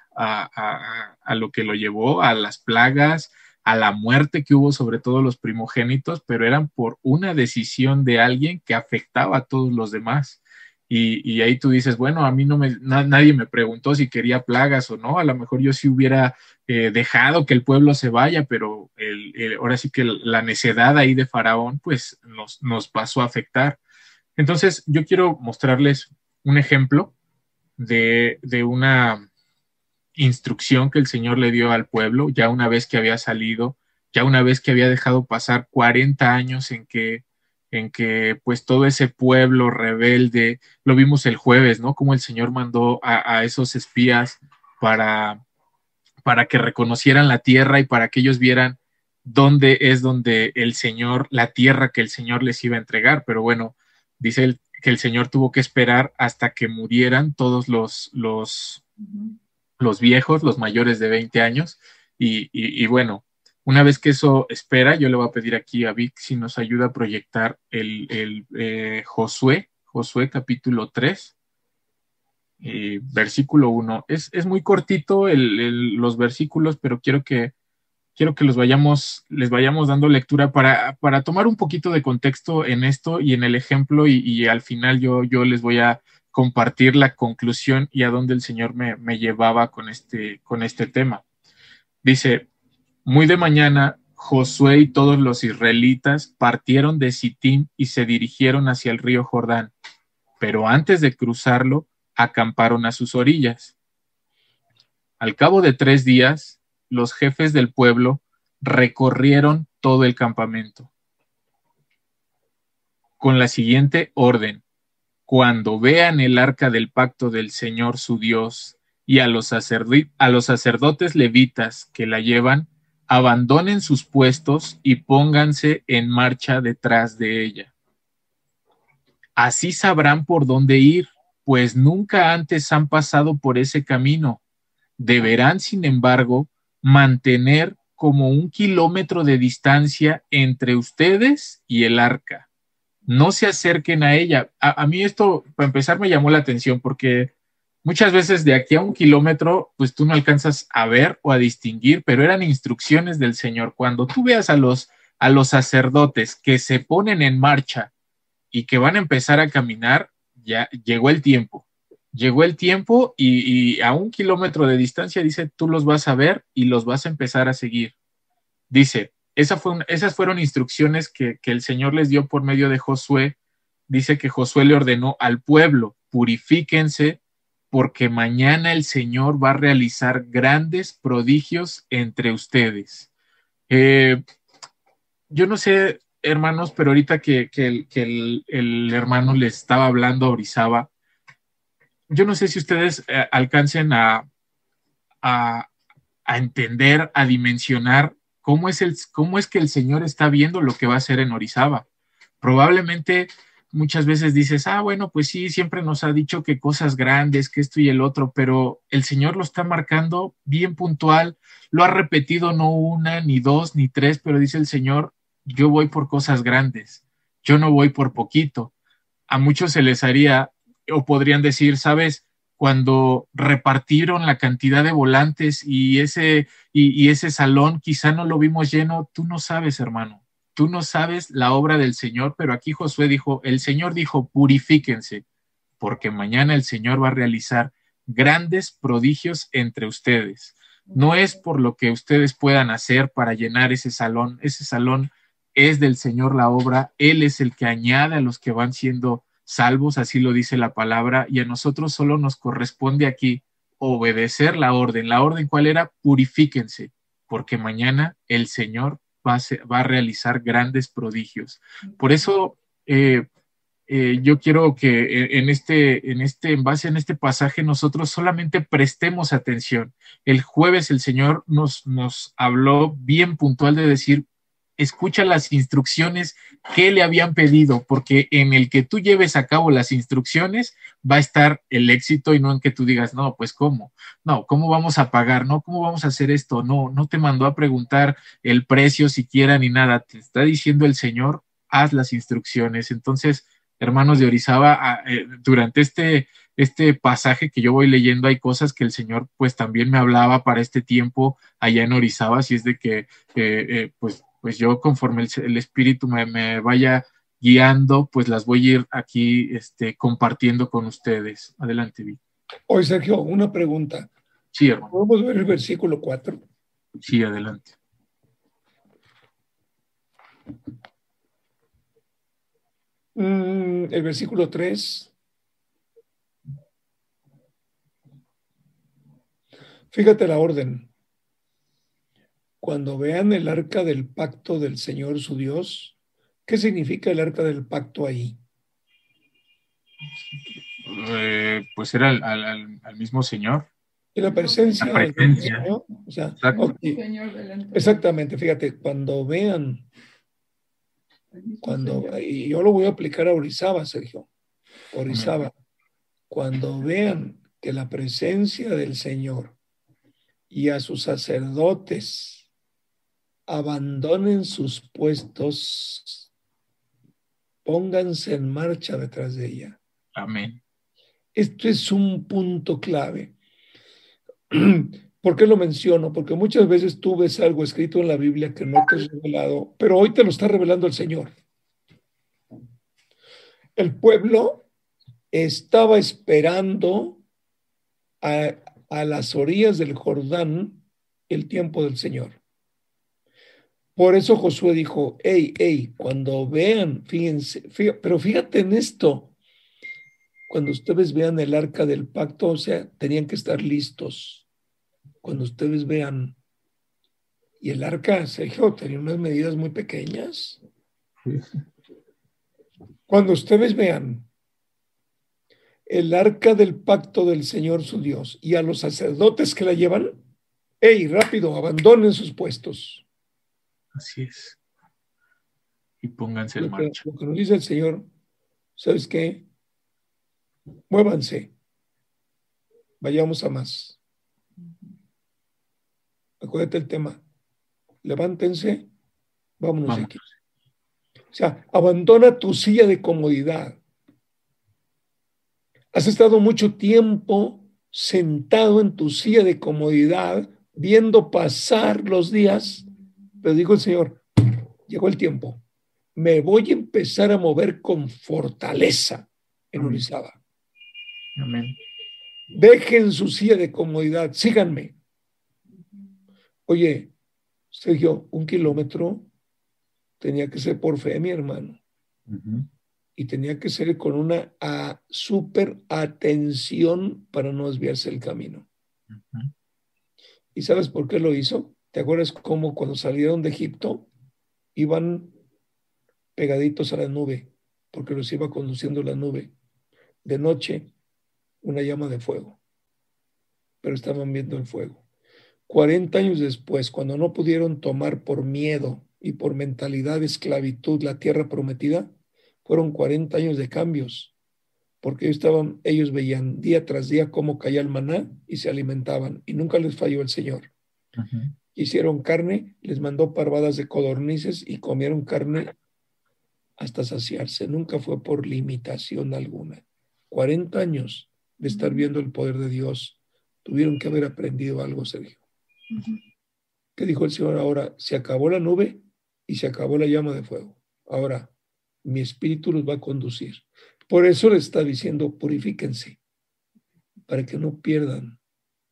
lo que lo llevó, a las plagas, a la muerte que hubo sobre todo los primogénitos, pero eran por una decisión de alguien que afectaba a todos los demás. Y, ahí tú dices, bueno, a mí no me, nadie me preguntó si quería plagas o no, a lo mejor yo sí hubiera eh, dejado que el pueblo se vaya, pero ahora sí que la necedad ahí de Faraón, pues nos, nos pasó a afectar. Entonces, yo quiero mostrarles un ejemplo de, de una instrucción que el Señor le dio al pueblo, ya una vez que había salido, ya una vez que había dejado pasar 40 años en que, en que pues todo ese pueblo rebelde, lo vimos el jueves, ¿no? Como el Señor mandó a, esos espías para, para que reconocieran la tierra y para que ellos vieran dónde es donde el Señor, la tierra que el Señor les iba a entregar. Pero bueno, dice el, que el Señor tuvo que esperar hasta que murieran todos los, los, los viejos, los mayores de 20 años. Y, bueno, una vez que eso espera, yo le voy a pedir aquí a Vic si nos ayuda a proyectar el, el eh, Josué, Josué capítulo 3, eh, versículo 1. Es, es, muy cortito los versículos, pero quiero que, quiero que los vayamos, les vayamos dando lectura para, para tomar un poquito de contexto en esto y en el ejemplo y, al final yo, yo les voy a compartir la conclusión y a dónde el Señor me, me llevaba con este, con este tema. Dice, muy de mañana, Josué y todos los israelitas partieron de Sittim y se dirigieron hacia el río Jordán, pero antes de cruzarlo, acamparon a sus orillas. Al cabo de tres días, los jefes del pueblo recorrieron todo el campamento con la siguiente orden cuando vean el arca del pacto del Señor su Dios y a los, sacerdotes levitas que la llevan, abandonen sus puestos y pónganse en marcha detrás de ella. Así sabrán por dónde ir, pues nunca antes han pasado por ese camino. Deberán, sin embargo, mantener como un kilómetro de distancia entre ustedes y el arca no se acerquen a ella. A, mí esto, para empezar, me llamó la atención porque muchas veces de aquí a un kilómetro, pues tú no alcanzas a ver o a distinguir, pero eran instrucciones del Señor. Cuando tú veas a los, a los sacerdotes que se ponen en marcha y que van a empezar a caminar, ya llegó el tiempo. Llegó el tiempo y, a un kilómetro de distancia dice, tú los vas a ver y los vas a empezar a seguir. Dice, esas fueron instrucciones que, el Señor les dio por medio de Josué. Dice que Josué le ordenó al pueblo, purifíquense, porque mañana el Señor va a realizar grandes prodigios entre ustedes. Eh, yo no sé, hermanos, pero ahorita que, el, hermano le estaba hablando a Orizaba, yo no sé si ustedes eh, alcancen a, a, entender, a dimensionar ¿Cómo es, el, ¿Cómo es que el Señor está viendo lo que va a hacer en Orizaba? Probablemente muchas veces dices, ah, bueno, pues sí, siempre nos ha dicho que cosas grandes, que esto y el otro, pero el Señor lo está marcando bien puntual, lo ha repetido no una, ni dos, ni tres, pero dice el Señor, yo voy por cosas grandes, yo no voy por poquito. A muchos se les haría, o podrían decir, sabes, cuando repartieron la cantidad de volantes y ese, y, ese salón quizá no lo vimos lleno, tú no sabes, hermano, tú no sabes la obra del Señor, pero aquí Josué dijo, el Señor dijo, purifíquense, porque mañana el Señor va a realizar grandes prodigios entre ustedes. No es por lo que ustedes puedan hacer para llenar ese salón, ese salón es del Señor la obra, Él es el que añade a los que van siendo salvos, así lo dice la palabra, y a nosotros solo nos corresponde aquí obedecer la orden. La orden cuál era? Purifíquense, porque mañana el Señor va a, realizar grandes prodigios. Por eso eh, eh, yo quiero que en este, en este, en base en este pasaje, nosotros solamente prestemos atención. El jueves el Señor nos, nos habló bien puntual de decir, escucha las instrucciones que le habían pedido, porque en el que tú lleves a cabo las instrucciones va a estar el éxito y no en que tú digas, no, pues cómo, no, cómo vamos a pagar, no, cómo vamos a hacer esto, no, no te mandó a preguntar el precio siquiera ni nada, te está diciendo el Señor, haz las instrucciones. Entonces, hermanos de Orizaba, ah, eh, durante este, este pasaje que yo voy leyendo hay cosas que el Señor pues también me hablaba para este tiempo allá en Orizaba, si es de que eh, eh, pues pues yo conforme el, espíritu me, vaya guiando, pues las voy a ir aquí este, compartiendo con ustedes. Adelante, Vi. Hoy, Sergio, una pregunta. Sí, hermano. ¿Podemos ver el versículo 4? Sí, adelante. Mm, el versículo 3. Fíjate la orden. Cuando vean el arca del pacto del Señor su Dios, ¿qué significa el arca del pacto ahí? Eh, pues era al, mismo Señor. Y la presencia. La presencia. o sea, exactamente, fíjate, cuando vean, cuando, y yo lo voy a aplicar a Orizaba, Sergio, Orizaba, cuando vean que la presencia del Señor y a sus sacerdotes abandonen sus puestos, pónganse en marcha detrás de ella. Amén. Esto es un punto clave. ¿Por qué lo menciono? Porque muchas veces tú ves algo escrito en la Biblia que no te es revelado, pero hoy te lo está revelando el Señor. El pueblo estaba esperando a, a las orillas del Jordán el tiempo del Señor. Por eso Josué dijo, hey, hey, cuando vean, fíjense, pero fíjate en esto, cuando ustedes vean el arca del pacto, o sea, tenían que estar listos. Cuando ustedes vean, y el arca, Sergio, tenía unas medidas muy pequeñas. Cuando ustedes vean el arca del pacto del Señor su Dios y a los sacerdotes que la llevan, ¡ey, rápido, abandonen sus puestos! Así es. Y pónganse en marcha. Lo que nos dice el Señor, ¿sabes qué? Muévanse. Vayamos a más. Acuérdate el tema. Levántense. Vámonos aquí. O sea, abandona tu silla de comodidad. Has estado mucho tiempo sentado en tu silla de comodidad, viendo pasar los días, pero dijo el Señor, llegó el tiempo. Me voy a empezar a mover con fortaleza en Orizaba. Amén. Dejen su silla de comodidad, síganme. Oye, Sergio, un kilómetro tenía que ser por fe, mi hermano. Y tenía que ser con una a, super atención para no desviarse el camino. ¿Y sabes por qué lo hizo? ¿Te acuerdas cómo cuando salieron de Egipto iban pegaditos a la nube? Porque los iba conduciendo la nube. De noche una llama de fuego, pero estaban viendo el fuego. 40 años después, cuando no pudieron tomar por miedo y por mentalidad de esclavitud la tierra prometida, fueron 40 años de cambios, porque ellos, estaban, ellos veían día tras día cómo caía el maná y se alimentaban, y nunca les falló el Señor. Hicieron carne, les mandó parvadas de codornices y comieron carne hasta saciarse. Nunca fue por limitación alguna. 40 años de estar viendo el poder de Dios, tuvieron que haber aprendido algo, Sergio. ¿Qué dijo el Señor ahora? Se acabó la nube y se acabó la llama de fuego. Ahora, mi espíritu los va a conducir. Por eso le está diciendo, purifíquense, para que no pierdan,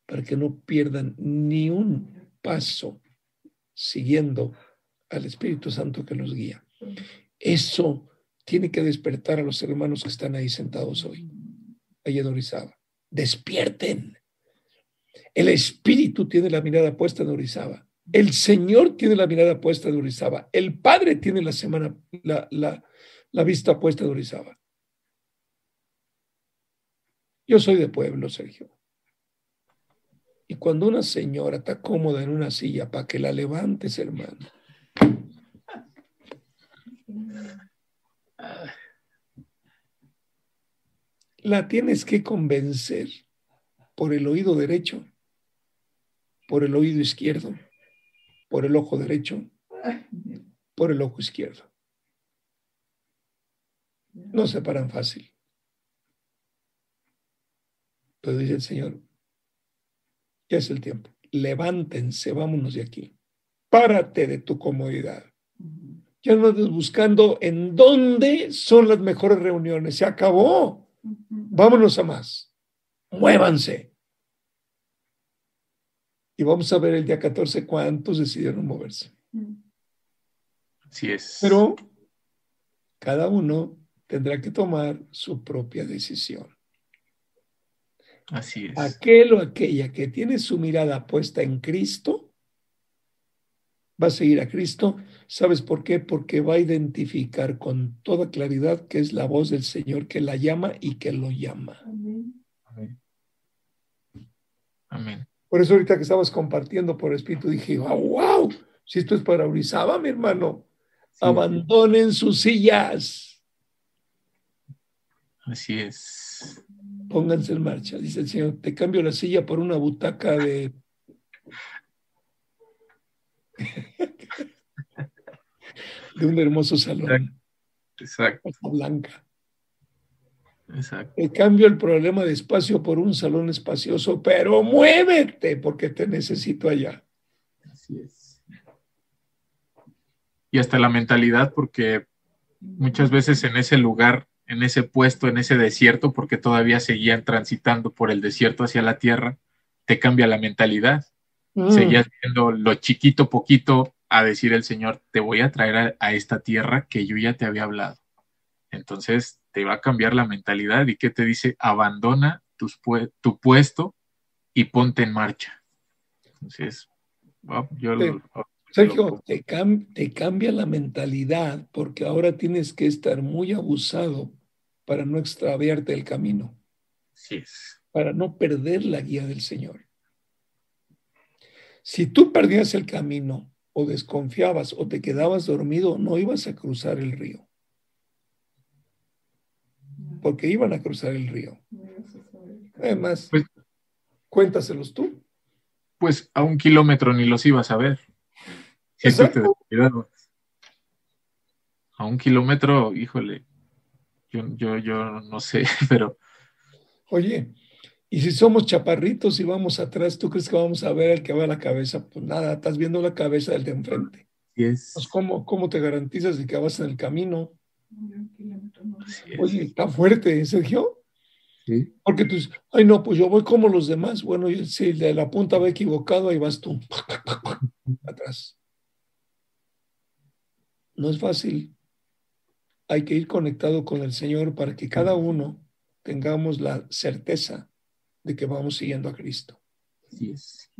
para que no pierdan ni un paso siguiendo al Espíritu Santo que los guía. Eso tiene que despertar a los hermanos que están ahí sentados hoy ahí en Orizaba. Despierten. El Espíritu tiene la mirada puesta en Orizaba. El Señor tiene la mirada puesta en Orizaba. El Padre tiene la semana, la, la vista puesta en Orizaba. Yo soy de pueblo, Sergio. Y cuando una señora está cómoda en una silla para que la levantes, hermano. la tienes que convencer por el oído derecho, por el oído izquierdo, por el ojo derecho, por el ojo izquierdo. No se paran fácil. Pero dice el Señor, ya es el tiempo. Levántense, vámonos de aquí. Párate de tu comodidad. Ya no andes buscando en dónde son las mejores reuniones. Se acabó. Vámonos a más. Muévanse. Y vamos a ver el día 14 cuántos decidieron moverse. Así es. Pero cada uno tendrá que tomar su propia decisión. Así es. Aquel o aquella que tiene su mirada puesta en Cristo, va a seguir a Cristo. ¿Sabes por qué? Porque va a identificar con toda claridad que es la voz del Señor que la llama y que lo llama. Amén. Amén. Por eso ahorita que estabas compartiendo por Espíritu dije, wow, si esto es para Urizaba, mi hermano, abandonen sus sillas. Así es. Pónganse en marcha, dice el Señor, te cambio la silla por una butaca de... de un hermoso salón. Exacto. Blanca. Exacto. Te cambio el problema de espacio por un salón espacioso, pero muévete porque te necesito allá. Así es. Y hasta la mentalidad, porque muchas veces en ese lugar, en ese puesto, en ese desierto, porque todavía seguían transitando por el desierto hacia la tierra, te cambia la mentalidad. Mm. Seguías viendo lo chiquito, poquito, a decir el Señor, te voy a traer a, a esta tierra que yo ya te había hablado. Entonces te va a cambiar la mentalidad y que te dice, abandona tus pu tu puesto y ponte en marcha. Entonces, wow, yo Sí. lo- Sergio, te, cam- te cambia la mentalidad porque ahora tienes que estar muy abusado para no extraviarte el camino, sí es. para no perder la guía del Señor. Si tú perdías el camino o desconfiabas o te quedabas dormido, no ibas a cruzar el río, porque iban a cruzar el río. Además, Pues- cuéntaselos tú. Pues a un kilómetro ni los ibas a ver. Si tú te. A un kilómetro, híjole, yo, yo, yo no sé, pero Oye, y si somos chaparritos y vamos atrás, ¿tú crees que vamos a ver al que va a la cabeza? Pues nada, estás viendo la cabeza del de enfrente. sí es. Pues ¿cómo, cómo te garantizas de que vas en el camino? Oye, está fuerte, ¿eh, Sergio? Sí. Porque tú dices, ay no, pues yo voy como los demás. Bueno, si el de la punta va equivocado, ahí vas tú. Atrás. No es fácil. Hay que ir conectado con el Señor para que cada uno tengamos la certeza de que vamos siguiendo a Cristo. Así es.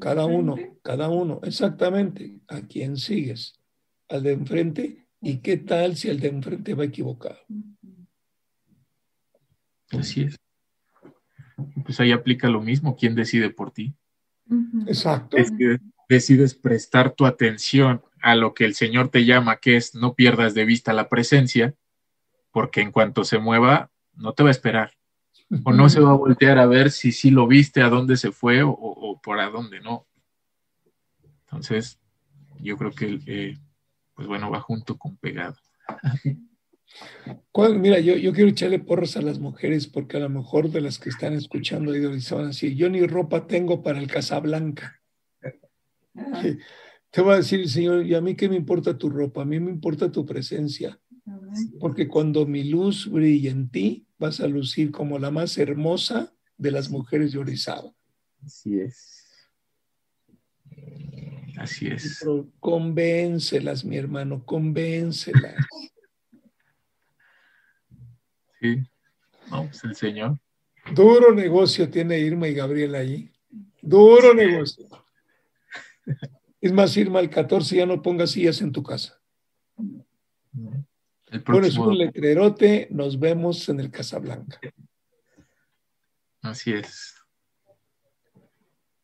Cada uno, cada uno, exactamente. ¿A quién sigues? ¿Al de enfrente? ¿Y qué tal si el de enfrente va equivocado? Así es. Pues ahí aplica lo mismo. ¿Quién decide por ti? Exacto. Decides, decides prestar tu atención a lo que el Señor te llama, que es no pierdas de vista la presencia, porque en cuanto se mueva, no te va a esperar. O no se va a voltear a ver si sí lo viste, a dónde se fue o, o por a dónde no. Entonces, yo creo que, eh, pues bueno, va junto con pegado. Mira, yo, yo quiero echarle porras a las mujeres porque a lo mejor de las que están escuchando ahí se van a decir, yo ni ropa tengo para el Casablanca. Te va a decir el Señor, y a mí qué me importa tu ropa, a mí me importa tu presencia, porque cuando mi luz brilla en ti, vas a lucir como la más hermosa de las mujeres de Orizaba. Así es. Así es. Pero convéncelas, mi hermano, convéncelas. Sí. No, pues el Señor. Duro negocio tiene Irma y Gabriel allí. Duro negocio. Es más, Irma, el 14 ya no pongas sillas en tu casa. El Pones próximo. un letrerote, nos vemos en el Casablanca. Así es.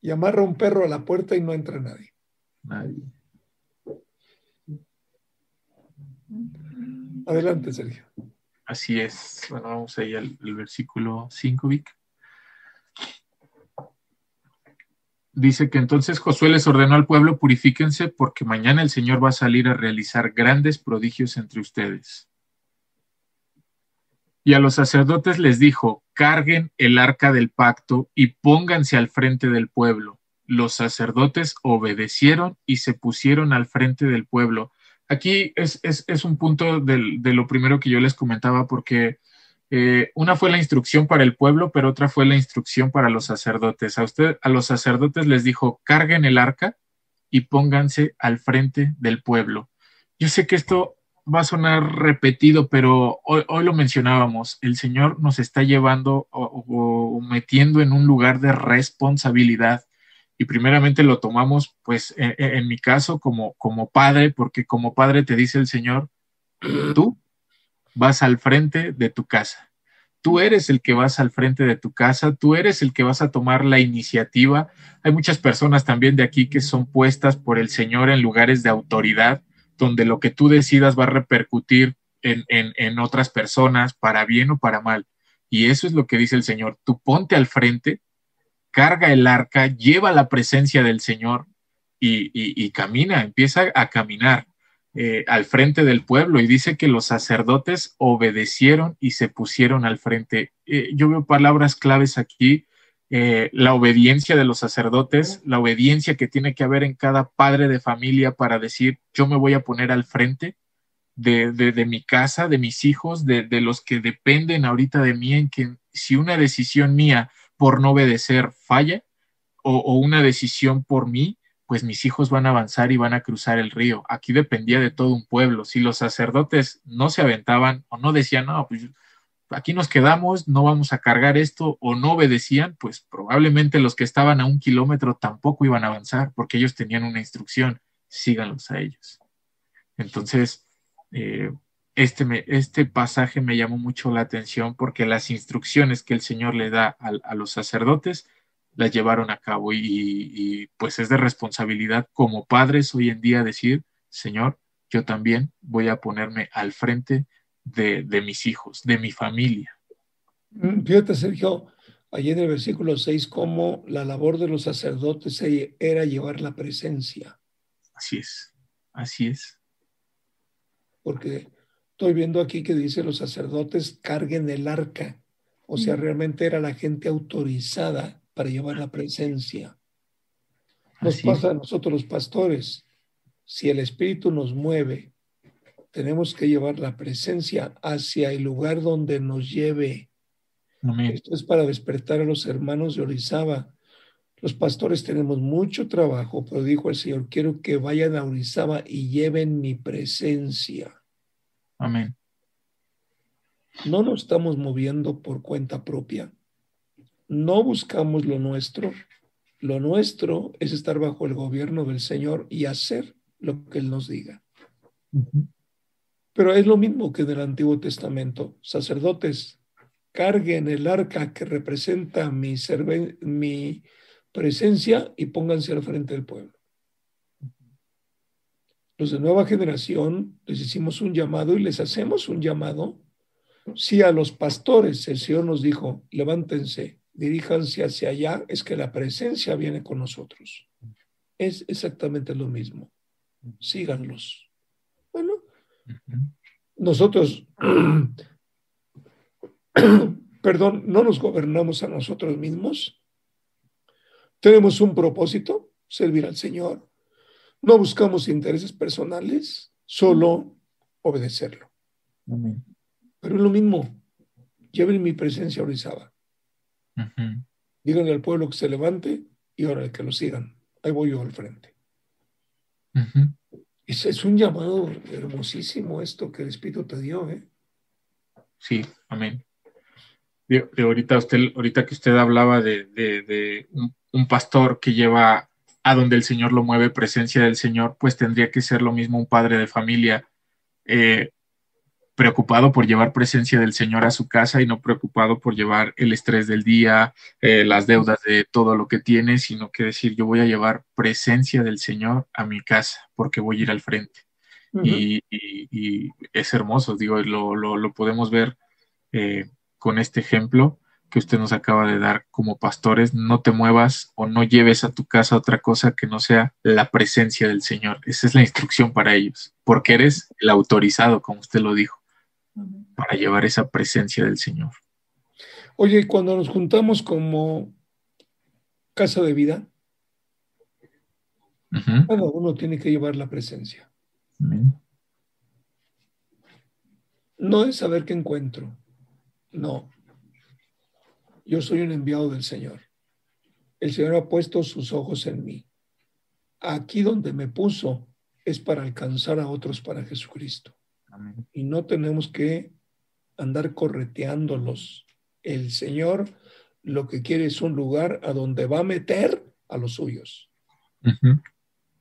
Y amarra un perro a la puerta y no entra nadie. Nadie. Adelante, Sergio. Así es. Bueno, vamos ahí al, al versículo 5, Vic. Dice que entonces Josué les ordenó al pueblo, purifíquense porque mañana el Señor va a salir a realizar grandes prodigios entre ustedes. Y a los sacerdotes les dijo, carguen el arca del pacto y pónganse al frente del pueblo. Los sacerdotes obedecieron y se pusieron al frente del pueblo. Aquí es, es, es un punto de lo primero que yo les comentaba porque Eh, una fue la instrucción para el pueblo, pero otra fue la instrucción para los sacerdotes. A usted, a los sacerdotes les dijo, carguen el arca y pónganse al frente del pueblo. Yo sé que esto va a sonar repetido, pero hoy, lo mencionábamos, el Señor nos está llevando o, metiendo en un lugar de responsabilidad. Y primeramente lo tomamos, pues, en, en, mi caso, como, como padre, porque como padre te dice el Señor, tú vas al frente de tu casa. Tú eres el que vas al frente de tu casa, tú eres el que vas a tomar la iniciativa. Hay muchas personas también de aquí que son puestas por el Señor en lugares de autoridad donde lo que tú decidas va a repercutir en, en, otras personas, para bien o para mal. Y eso es lo que dice el Señor. Tú ponte al frente, carga el arca, lleva la presencia del Señor y, y, camina, empieza a caminar eh, al frente del pueblo. Y dice que los sacerdotes obedecieron y se pusieron al frente. Eh, yo veo palabras claves aquí eh, la obediencia de los sacerdotes, la obediencia que tiene que haber en cada padre de familia para decir, yo me voy a poner al frente de, de, mi casa, de mis hijos, de, de, los que dependen ahorita de mí, en que si una decisión mía por no obedecer falla o, o una decisión por mí, pues mis hijos van a avanzar y van a cruzar el río. Aquí dependía de todo un pueblo. Si los sacerdotes no se aventaban o no decían, no, pues aquí nos quedamos, no vamos a cargar esto o no obedecían, pues probablemente los que estaban a un kilómetro tampoco iban a avanzar porque ellos tenían una instrucción, síganlos a ellos. Entonces, eh, este, este pasaje me llamó mucho la atención porque las instrucciones que el Señor le da a, los sacerdotes las llevaron a cabo y, y pues es de responsabilidad como padres hoy en día decir, Señor, yo también voy a ponerme al frente de, mis hijos, de mi familia. Mm, fíjate, Sergio, allí en el versículo 6, cómo la labor de los sacerdotes era llevar la presencia. Así es, así es. Porque estoy viendo aquí que dice los sacerdotes carguen el arca. O sea, realmente era la gente autorizada para llevar la presencia. Nos pasa a nosotros los pastores. Si el Espíritu nos mueve tenemos que llevar la presencia hacia el lugar donde nos lleve. Esto es para despertar a los hermanos de Orizaba. Los pastores tenemos mucho trabajo, pero dijo el Señor, quiero que vayan a Orizaba y lleven mi presencia. Amén. No nos estamos moviendo por cuenta propia. No buscamos lo nuestro. Lo nuestro es estar bajo el gobierno del Señor y hacer lo que Él nos diga. Pero es lo mismo que en el Antiguo Testamento. Sacerdotes, carguen el arca que representa mi, mi presencia y pónganse al frente del pueblo. Los de nueva generación les hicimos un llamado y les hacemos un llamado. Si a los pastores el Señor nos dijo, levántense, diríjanse hacia allá, es que la presencia viene con nosotros. Es exactamente lo mismo. Síganlos. Nosotros, perdón, no nos gobernamos a nosotros mismos. Tenemos un propósito, servir al Señor. No buscamos intereses personales, solo obedecerlo. Pero es lo mismo. Lleven mi presencia a Orizaba. Díganle al pueblo que se levante y ahora que lo sigan. Ahí voy yo al frente. Es, un llamado hermosísimo esto que el Espíritu te dio, ¿eh? Sí, amén. De, ahorita, usted, ahorita que usted hablaba de, un, pastor que lleva a donde el Señor lo mueve, presencia del Señor, pues tendría que ser lo mismo un padre de familia. Eh, preocupado por llevar presencia del Señor a su casa y no preocupado por llevar el estrés del día, eh, las deudas de todo lo que tiene, sino que decir, yo voy a llevar presencia del Señor a mi casa porque voy a ir al frente. y, es hermoso, digo, lo, lo, podemos ver eh, con este ejemplo que usted nos acaba de dar como pastores, no te muevas o no lleves a tu casa otra cosa que no sea la presencia del Señor. Esa es la instrucción para ellos, porque eres el autorizado, como usted lo dijo para llevar esa presencia del Señor. Oye, cuando nos juntamos como casa de vida, cada uno tiene que llevar la presencia. No es saber qué encuentro. No. Yo soy un enviado del Señor. El Señor ha puesto sus ojos en mí. Aquí donde me puso es para alcanzar a otros para Jesucristo. Y no tenemos que andar correteándolos. El Señor lo que quiere es un lugar a donde va a meter a los suyos.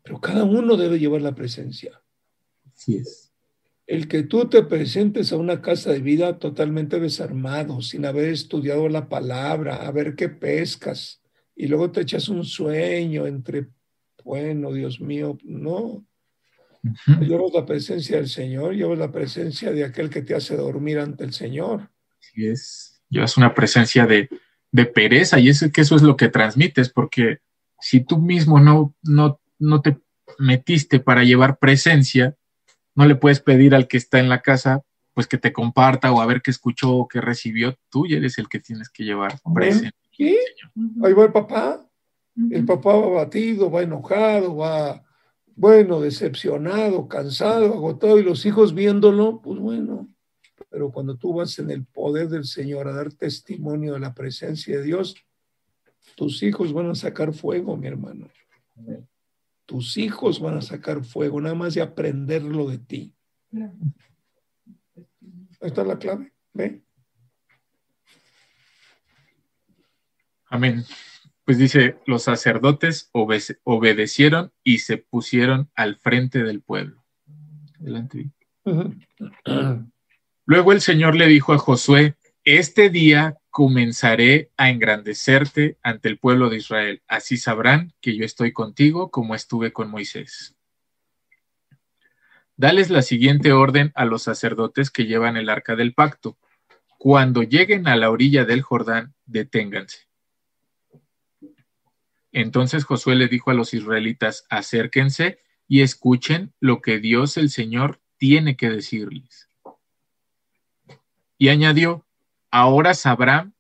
Pero cada uno debe llevar la presencia. Así es. El que tú te presentes a una casa de vida totalmente desarmado, sin haber estudiado la palabra, a ver qué pescas, y luego te echas un sueño entre, bueno, Dios mío, no. Llevas la presencia del Señor, llevas la presencia de aquel que te hace dormir ante el Señor. Así es. Llevas una presencia de, de pereza y es que eso es lo que transmites, porque si tú mismo no, no, no te metiste para llevar presencia, no le puedes pedir al que está en la casa pues que te comparta o a ver qué escuchó o qué recibió, tú ya eres el que tienes que llevar presencia. ¿Sí? Ahí va el papá, el papá va batido, va enojado, va, bueno, decepcionado, cansado, agotado, y los hijos viéndolo, pues bueno, pero cuando tú vas en el poder del Señor a dar testimonio de la presencia de Dios, tus hijos van a sacar fuego, mi hermano. Tus hijos van a sacar fuego, nada más de aprenderlo de ti. Ahí está la clave, ¿ve? Amén. Pues dice, los sacerdotes obedecieron y se pusieron al frente del pueblo. Adelante. Luego el Señor le dijo a Josué, este día comenzaré a engrandecerte ante el pueblo de Israel. Así sabrán que yo estoy contigo como estuve con Moisés. Dales la siguiente orden a los sacerdotes que llevan el arca del pacto. Cuando lleguen a la orilla del Jordán, deténganse. Entonces Josué le dijo a los israelitas, acérquense y escuchen lo que Dios el Señor tiene que decirles. Y añadió, ahora sabrán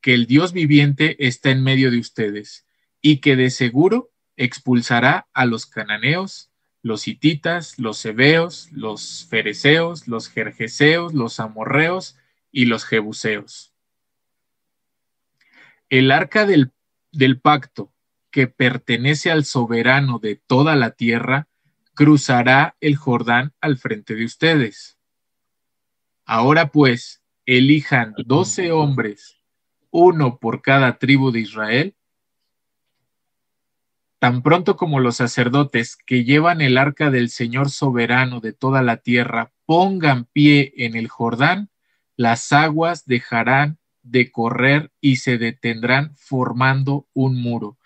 que el Dios viviente está en medio de ustedes y que de seguro expulsará a los cananeos, los hititas, los heveos, los fereceos, los jerjeseos, los amorreos y los jebuseos. El arca del pacto que pertenece al soberano de toda la tierra cruzará el Jordán al frente de ustedes. Ahora pues, elijan doce hombres, uno por cada tribu de Israel, tan pronto como los sacerdotes que llevan el arca del Señor soberano de toda la tierra pongan pie en el Jordán, las aguas dejarán de correr y se detendrán formando un muro.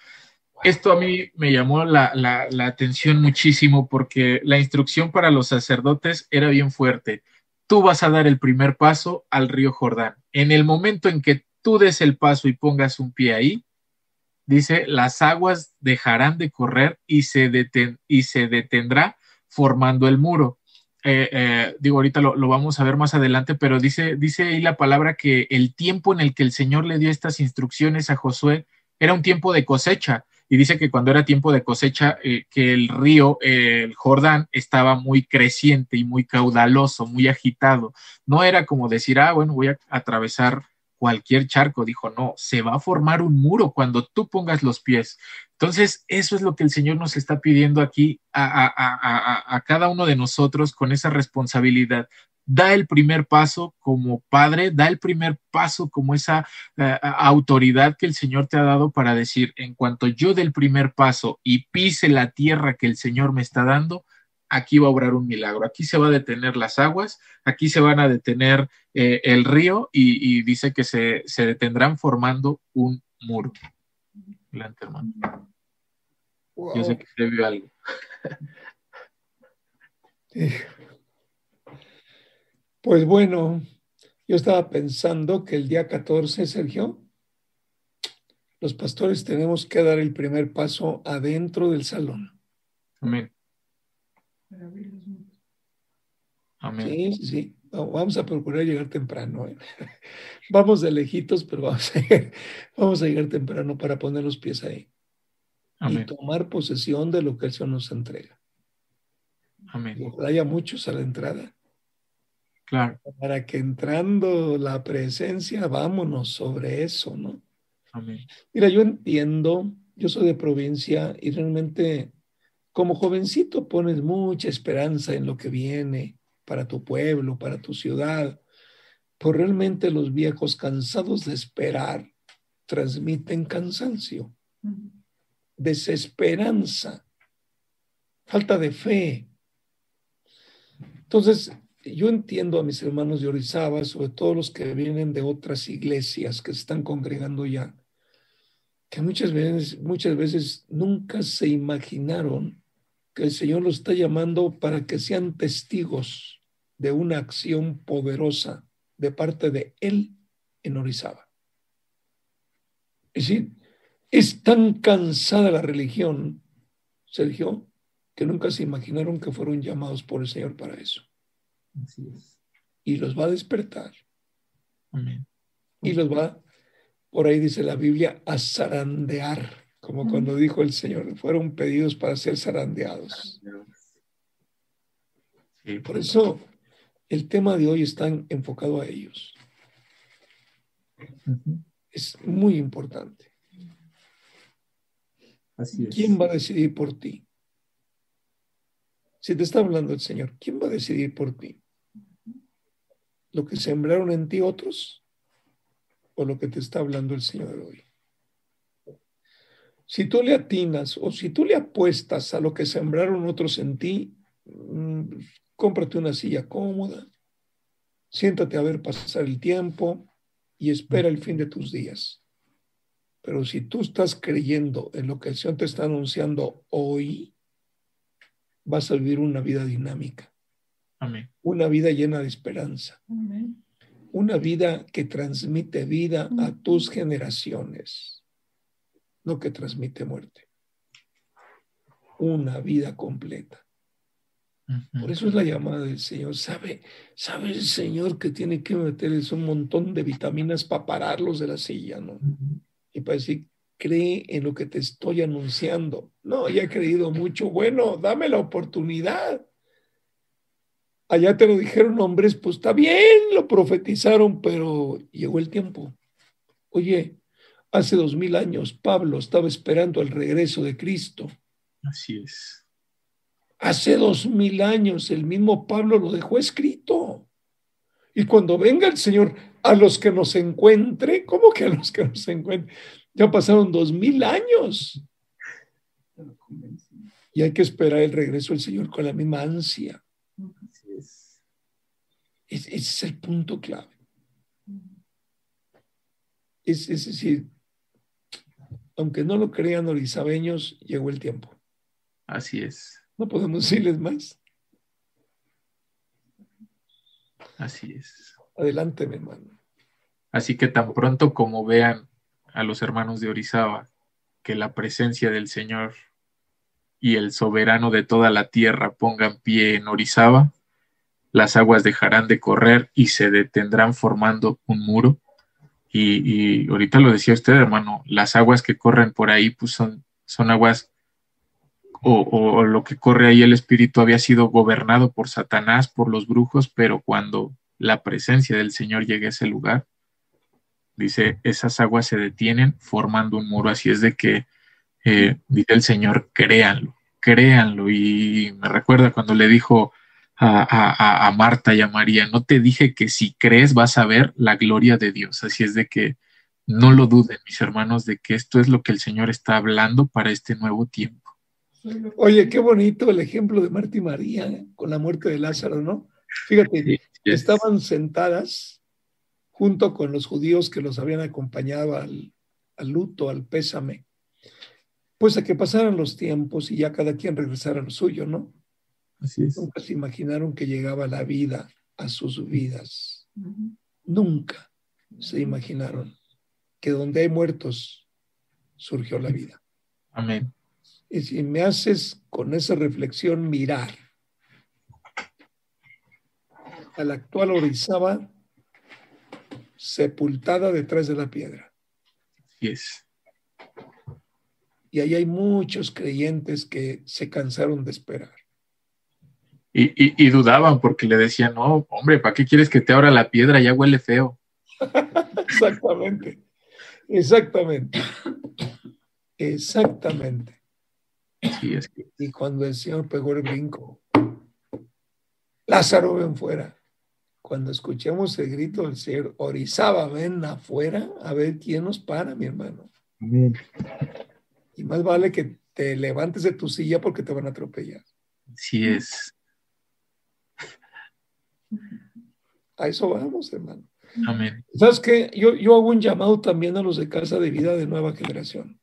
Esto a mí me llamó la, la, atención muchísimo porque la instrucción para los sacerdotes era bien fuerte tú vas a dar el primer paso al río Jordán. En el momento en que tú des el paso y pongas un pie ahí, dice, las aguas dejarán de correr y se, y se detendrá formando el muro. Eh, eh, digo, ahorita lo, lo, vamos a ver más adelante, pero dice, dice ahí la palabra que el tiempo en el que el Señor le dio estas instrucciones a Josué era un tiempo de cosecha y dice que cuando era tiempo de cosecha, eh, que el río, el Jordán, estaba muy creciente y muy caudaloso, muy agitado. No era como decir, ah, bueno, voy a atravesar cualquier charco. Dijo, no, se va a formar un muro cuando tú pongas los pies. Entonces, eso es lo que el Señor nos está pidiendo aquí a, a, a, a cada uno de nosotros con esa responsabilidad da el primer paso como padre, da el primer paso como esa eh, autoridad que el Señor te ha dado para decir, en cuanto yo dé el primer paso y pise la tierra que el Señor me está dando, aquí va a obrar un milagro, aquí se va a detener las aguas, aquí se van a detener eh, el río y, dice que se, se, detendrán formando un muro. Adelante, hermano. Yo sé que se vio algo. Pues bueno, yo estaba pensando que el día 14, Sergio, los pastores tenemos que dar el primer paso adentro del salón. Amén. Amén. Sí, sí, sí. Vamos a procurar llegar temprano. ¿eh? Vamos de lejitos, pero vamos a, llegar, vamos a llegar temprano para poner los pies ahí. Amén. Y tomar posesión de lo que el Señor nos entrega. Amén. haya muchos a la entrada Claro. Para que entrando la presencia, vámonos sobre eso, ¿no? Amén. Mira, yo entiendo, yo soy de provincia y realmente como jovencito pones mucha esperanza en lo que viene para tu pueblo, para tu ciudad, pero realmente los viejos cansados de esperar transmiten cansancio, desesperanza, falta de fe. Entonces, yo entiendo a mis hermanos de Orizaba, sobre todo los que vienen de otras iglesias que se están congregando ya, que muchas veces, muchas veces nunca se imaginaron que el Señor los está llamando para que sean testigos de una acción poderosa de parte de Él en Orizaba. Es decir, es tan cansada la religión, Sergio, que nunca se imaginaron que fueron llamados por el Señor para eso. Así es. Y los va a despertar. Amén. Y los va, por ahí dice la Biblia, a zarandear, como cuando dijo el Señor, fueron pedidos para ser zarandeados. Sí, Por eso el tema de hoy está enfocado a ellos. Es muy importante. Así es. ¿Quién va a decidir por ti? Si te está hablando el Señor, ¿quién va a decidir por ti? ¿Lo que sembraron en ti otros o lo que te está hablando el Señor hoy? Si tú le atinas o si tú le apuestas a lo que sembraron otros en ti, mm, cómprate una silla cómoda, siéntate a ver pasar el tiempo y espera el fin de tus días. Pero si tú estás creyendo en lo que el Señor te está anunciando hoy, vas a vivir una vida dinámica, Amén. una vida llena de esperanza, una vida que transmite vida a tus generaciones, no que transmite muerte. Una vida completa. Por eso es la llamada del Señor. ¿Sabe, sabe el Señor que tiene que meterles un montón de vitaminas para pararlos de la silla, ¿no? Y para decir, cree en lo que te estoy anunciando. No, ya he creído mucho. Bueno, dame la oportunidad. Allá te lo dijeron hombres, pues está bien, lo profetizaron, pero llegó el tiempo. Oye, hace dos mil años Pablo estaba esperando el regreso de Cristo. Así es. Hace dos mil años el mismo Pablo lo dejó escrito. Y cuando venga el Señor a los que nos encuentre, ¿cómo que a los que nos encuentre? Ya pasaron dos mil años. Y hay que esperar el regreso del Señor con la misma ansia. Es. Es- ese es el punto clave. Es, es decir, aunque no lo crean orizabeños, llegó el tiempo. Así es. No podemos decirles más. Así es. Adelante, mi hermano. Así que tan pronto como vean a los hermanos de Orizaba que la presencia del Señor y el soberano de toda la tierra pongan pie en Orizaba, las aguas dejarán de correr y se detendrán formando un muro. Y, y ahorita lo decía usted, hermano, las aguas que corren por ahí pues son, son aguas o, o- lo que corre ahí el espíritu había sido gobernado por Satanás, por los brujos, pero cuando la presencia del Señor llegue a ese lugar, dice, esas aguas se detienen formando un muro, así es de que, eh, dice el Señor, créanlo, créanlo. Y me recuerda cuando le dijo a, a- a- a Marta y a María, no te dije que si crees vas a ver la gloria de Dios, así es de que no lo duden, mis hermanos, de que esto es lo que el Señor está hablando para este nuevo tiempo. Oye, qué bonito el ejemplo de Marta y María ¿eh? con la muerte de Lázaro, ¿no? Fíjate, Sí, estaban sentadas junto con los judíos que los habían acompañado al, al luto, al pésame, pues a que pasaran los tiempos y ya cada quien regresara a lo suyo, ¿no? Así es. Nunca se imaginaron que llegaba la vida a sus vidas. Nunca se imaginaron que donde hay muertos surgió la vida. Amén. Y si me haces con esa reflexión mirar a la actual Orizaba sepultada detrás de la piedra. Así es. Y ahí hay muchos creyentes que se cansaron de esperar. Y, dudaban porque le decían, no, hombre, ¿para qué quieres que te abra la piedra? Ya huele feo. exactamente, exactamente, exactamente. Y cuando el Señor pegó el brinco, Lázaro ven fuera. Cuando escuchemos el grito del Señor, Orizaba ven afuera a ver quién nos para, mi hermano. Y más vale que te levantes de tu silla porque te van a atropellar. Así es. A eso vamos, hermano. Amén. ¿Sabes qué? Yo, yo hago un llamado también a los de Casa de Vida de Nueva Generación.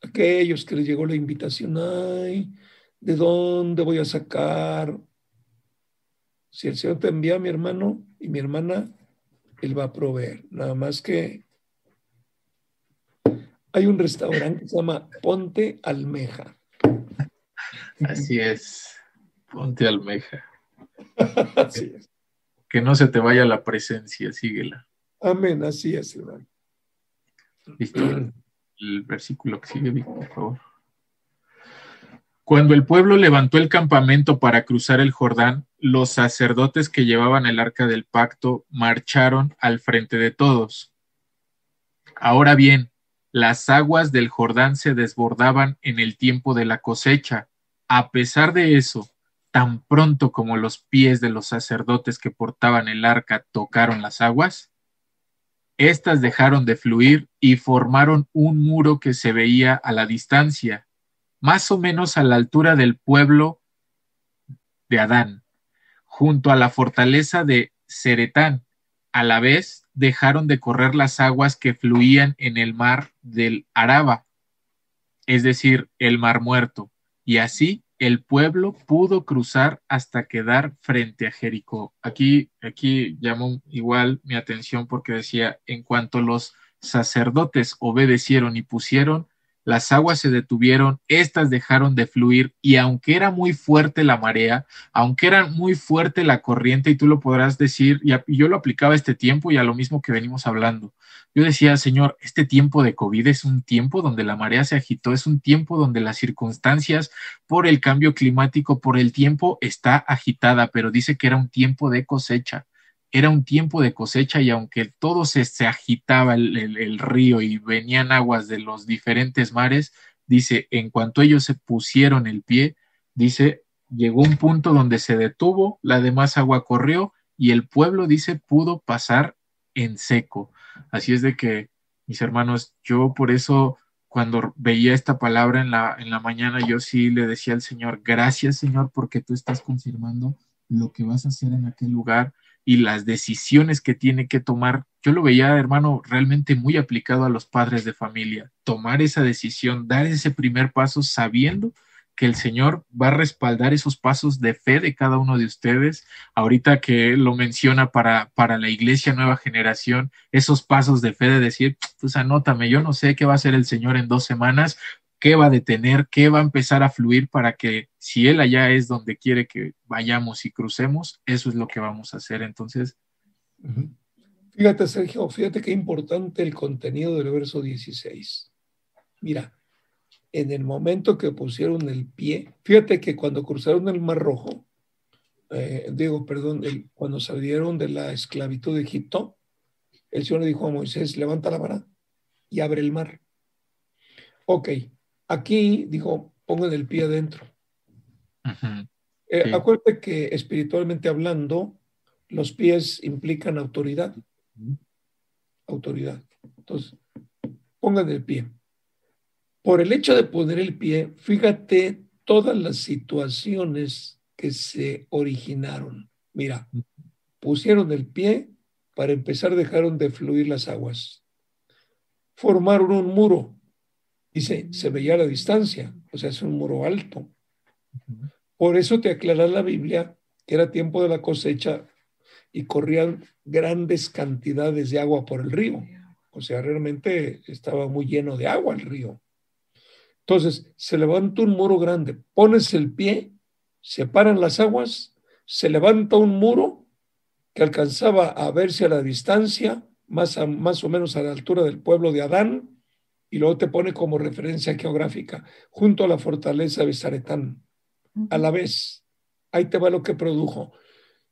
Aquellos que les llegó la invitación, ay, ¿de dónde voy a sacar? Si el Señor te envía a mi hermano y mi hermana, Él va a proveer. Nada más que hay un restaurante que se llama Ponte Almeja. Así es, Ponte Almeja. Así es. Que no se te vaya la presencia, síguela. Amén, así es, hermano. Listo. El versículo que sigue, por favor. Cuando el pueblo levantó el campamento para cruzar el Jordán, los sacerdotes que llevaban el arca del pacto marcharon al frente de todos. Ahora bien, las aguas del Jordán se desbordaban en el tiempo de la cosecha. A pesar de eso, tan pronto como los pies de los sacerdotes que portaban el arca tocaron las aguas, éstas dejaron de fluir y formaron un muro que se veía a la distancia, más o menos a la altura del pueblo de Adán, junto a la fortaleza de Ceretán. A la vez dejaron de correr las aguas que fluían en el mar del Araba, es decir, el mar muerto, y así el pueblo pudo cruzar hasta quedar frente a Jericó. Aquí, aquí llamó igual mi atención porque decía, en cuanto los sacerdotes obedecieron y pusieron las aguas se detuvieron, éstas dejaron de fluir y aunque era muy fuerte la marea, aunque era muy fuerte la corriente, y tú lo podrás decir, y, yo lo aplicaba este tiempo y a lo mismo que venimos hablando, yo decía, Señor, este tiempo de COVID es un tiempo donde la marea se agitó, es un tiempo donde las circunstancias por el cambio climático, por el tiempo está agitada, pero dice que era un tiempo de cosecha era un tiempo de cosecha y aunque todo se, agitaba el, río y venían aguas de los diferentes mares, dice, en cuanto ellos se pusieron el pie, dice, llegó un punto donde se detuvo, la demás agua corrió y el pueblo, dice, pudo pasar en seco. Así es de que, mis hermanos, yo por eso cuando veía esta palabra en la, en la mañana, yo sí le decía al Señor, gracias Señor, porque tú estás confirmando lo que vas a hacer en aquel lugar y las decisiones que tiene que tomar. Yo lo veía, hermano, realmente muy aplicado a los padres de familia. Tomar esa decisión, dar ese primer paso sabiendo que el Señor va a respaldar esos pasos de fe de cada uno de ustedes. Ahorita que lo menciona para, para la iglesia nueva generación, esos pasos de fe de decir, pues anótame, yo no sé qué va a hacer el Señor en dos semanas, qué va a detener, qué va a empezar a fluir para que si Él allá es donde quiere que vayamos y crucemos, eso es lo que vamos a hacer. Entonces. Fíjate, Sergio, fíjate qué importante el contenido del verso 16. Mira, en el momento que pusieron el pie, fíjate que cuando cruzaron el Mar Rojo, eh, digo, perdón, cuando salieron de la esclavitud de Egipto, el Señor le dijo a Moisés, levanta la vara y abre el mar. Ok, Aquí dijo, pongan el pie adentro. Eh, acuérdate que espiritualmente hablando, los pies implican autoridad. Autoridad. Entonces, pongan el pie. Por el hecho de poner el pie, fíjate todas las situaciones que se originaron. Mira, pusieron el pie, para empezar dejaron de fluir las aguas. Formaron un muro, Dice, se veía a la distancia, o sea, es un muro alto. Por eso te aclara la Biblia que era tiempo de la cosecha y corrían grandes cantidades de agua por el río. O sea, realmente estaba muy lleno de agua el río. Entonces, se levanta un muro grande, pones el pie, se paran las aguas, se levanta un muro que alcanzaba a verse a la distancia, más, más o menos a la altura del pueblo de Adán, y luego te pone como referencia geográfica, junto a la fortaleza de Saretán. A la vez, Ahí te va lo que produjo.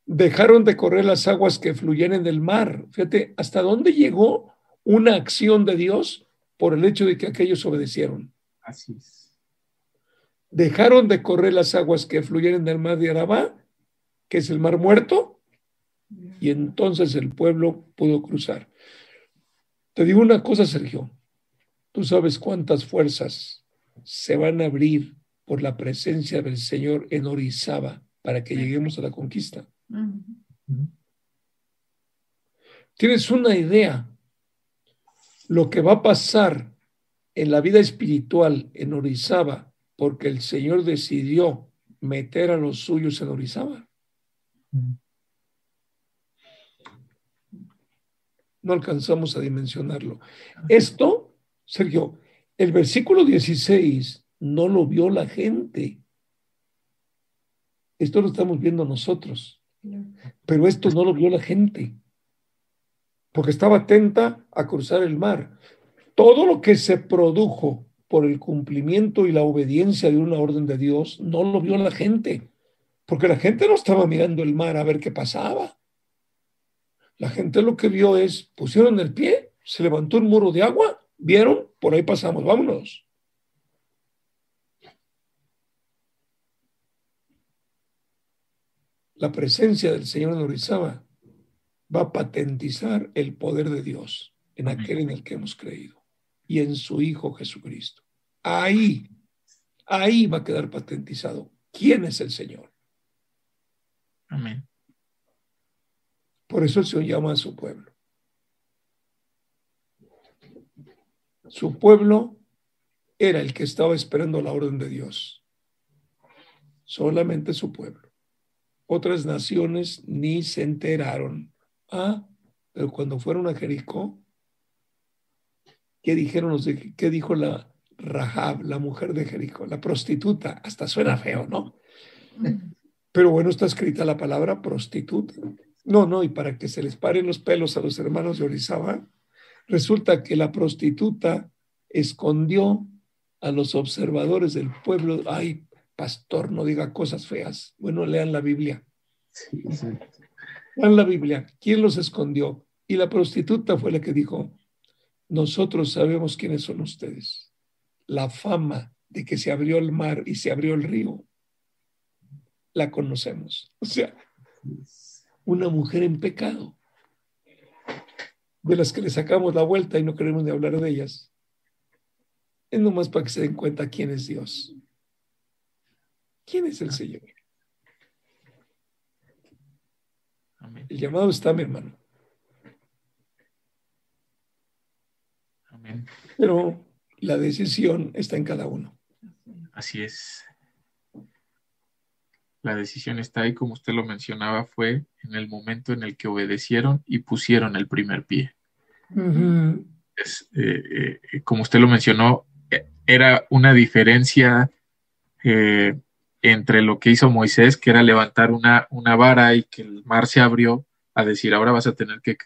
Dejaron de correr las aguas que fluyen en el mar. Fíjate, ¿hasta dónde llegó una acción de Dios por el hecho de que aquellos obedecieron? Así es. Dejaron de correr las aguas que fluyen en el mar de Arabá, que es el mar muerto, y entonces el pueblo pudo cruzar. Te digo una cosa, Sergio. Tú sabes cuántas fuerzas se van a abrir por la presencia del Señor en Orizaba para que lleguemos a la conquista. Tienes una idea lo que va a pasar en la vida espiritual en Orizaba porque el Señor decidió meter a los suyos en Orizaba. No alcanzamos a dimensionarlo. Esto, Sergio, el versículo 16 no lo vio la gente. Esto lo estamos viendo nosotros. Pero esto no lo vio la gente. Porque estaba atenta a cruzar el mar. Todo lo que se produjo por el cumplimiento y la obediencia de una orden de Dios no lo vio la gente. Porque la gente no estaba mirando el mar a ver qué pasaba. La gente lo que vio es, pusieron el pie, se levantó un muro de agua, vieron, por ahí pasamos, vámonos. la presencia del Señor en Orizaba va a patentizar el poder de Dios en aquel en el que hemos creído y en su Hijo Jesucristo. Ahí, ahí va a quedar patentizado quién es el Señor. Amén. Por eso el Señor llama a su pueblo. Su pueblo era el que estaba esperando la orden de Dios. Solamente su pueblo otras naciones ni se enteraron. Ah, pero cuando fueron a Jericó, ¿qué dijeron los de, qué dijo la Rahab, la mujer de Jericó, la prostituta? Hasta suena feo, ¿no? Pero bueno, está escrita la palabra prostituta. No, no, y para que se les paren los pelos a los hermanos de Orizaba, resulta que la prostituta escondió a los observadores del pueblo. Ay, pastor, no diga cosas feas. Bueno, lean la Biblia. Lean la Biblia. ¿Quién los escondió? Y la prostituta fue la que dijo, nosotros sabemos quiénes son ustedes. La fama de que se abrió el mar y se abrió el río, la conocemos. O sea, una mujer en pecado, de las que le sacamos la vuelta y no queremos ni hablar de ellas. Es nomás para que se den cuenta quién es Dios. ¿Quién es el Señor? El llamado está, mi hermano. Amén. Pero la decisión está en cada uno. Así es. La decisión está ahí, como usted lo mencionaba, fue en el momento en el que obedecieron y pusieron el primer pie. es, eh, eh, como usted lo mencionó, eh, era una diferencia entre lo que hizo Moisés, que era levantar una, una vara y que el mar se abrió, a decir, ahora vas a tener que,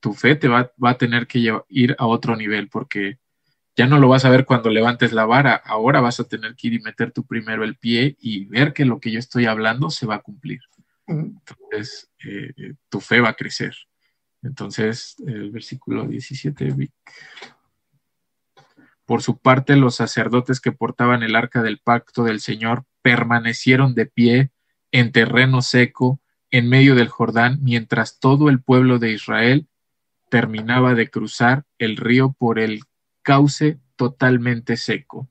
tu fe te va, va a tener que ir a otro nivel, porque ya no lo vas a ver cuando levantes la vara, ahora vas a tener que ir y meter tú primero el pie y ver que lo que yo estoy hablando se va a cumplir. Entonces, eh, tu fe va a crecer. Entonces, el versículo 17, por su parte, los sacerdotes que portaban el arca del pacto del Señor permanecieron de pie en terreno seco en medio del Jordán, mientras todo el pueblo de Israel terminaba de cruzar el río por el cauce totalmente seco.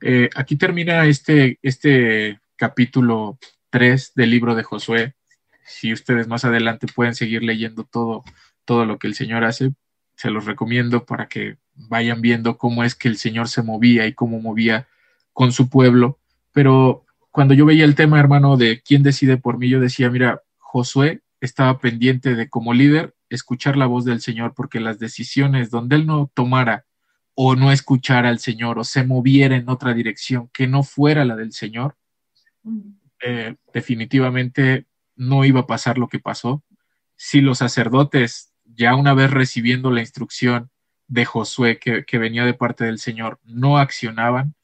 Eh, aquí termina este, este capítulo 3 del libro de Josué. Si ustedes más adelante pueden seguir leyendo todo, todo lo que el Señor hace, se los recomiendo para que vayan viendo cómo es que el Señor se movía y cómo movía con su pueblo. Pero cuando yo veía el tema, hermano, de quién decide por mí, yo decía, mira, Josué estaba pendiente de como líder escuchar la voz del Señor, porque las decisiones donde él no tomara o no escuchara al Señor o se moviera en otra dirección que no fuera la del Señor, eh, definitivamente no iba a pasar lo que pasó. Si los sacerdotes, ya una vez recibiendo la instrucción de Josué que, venía de parte del Señor, no accionaban,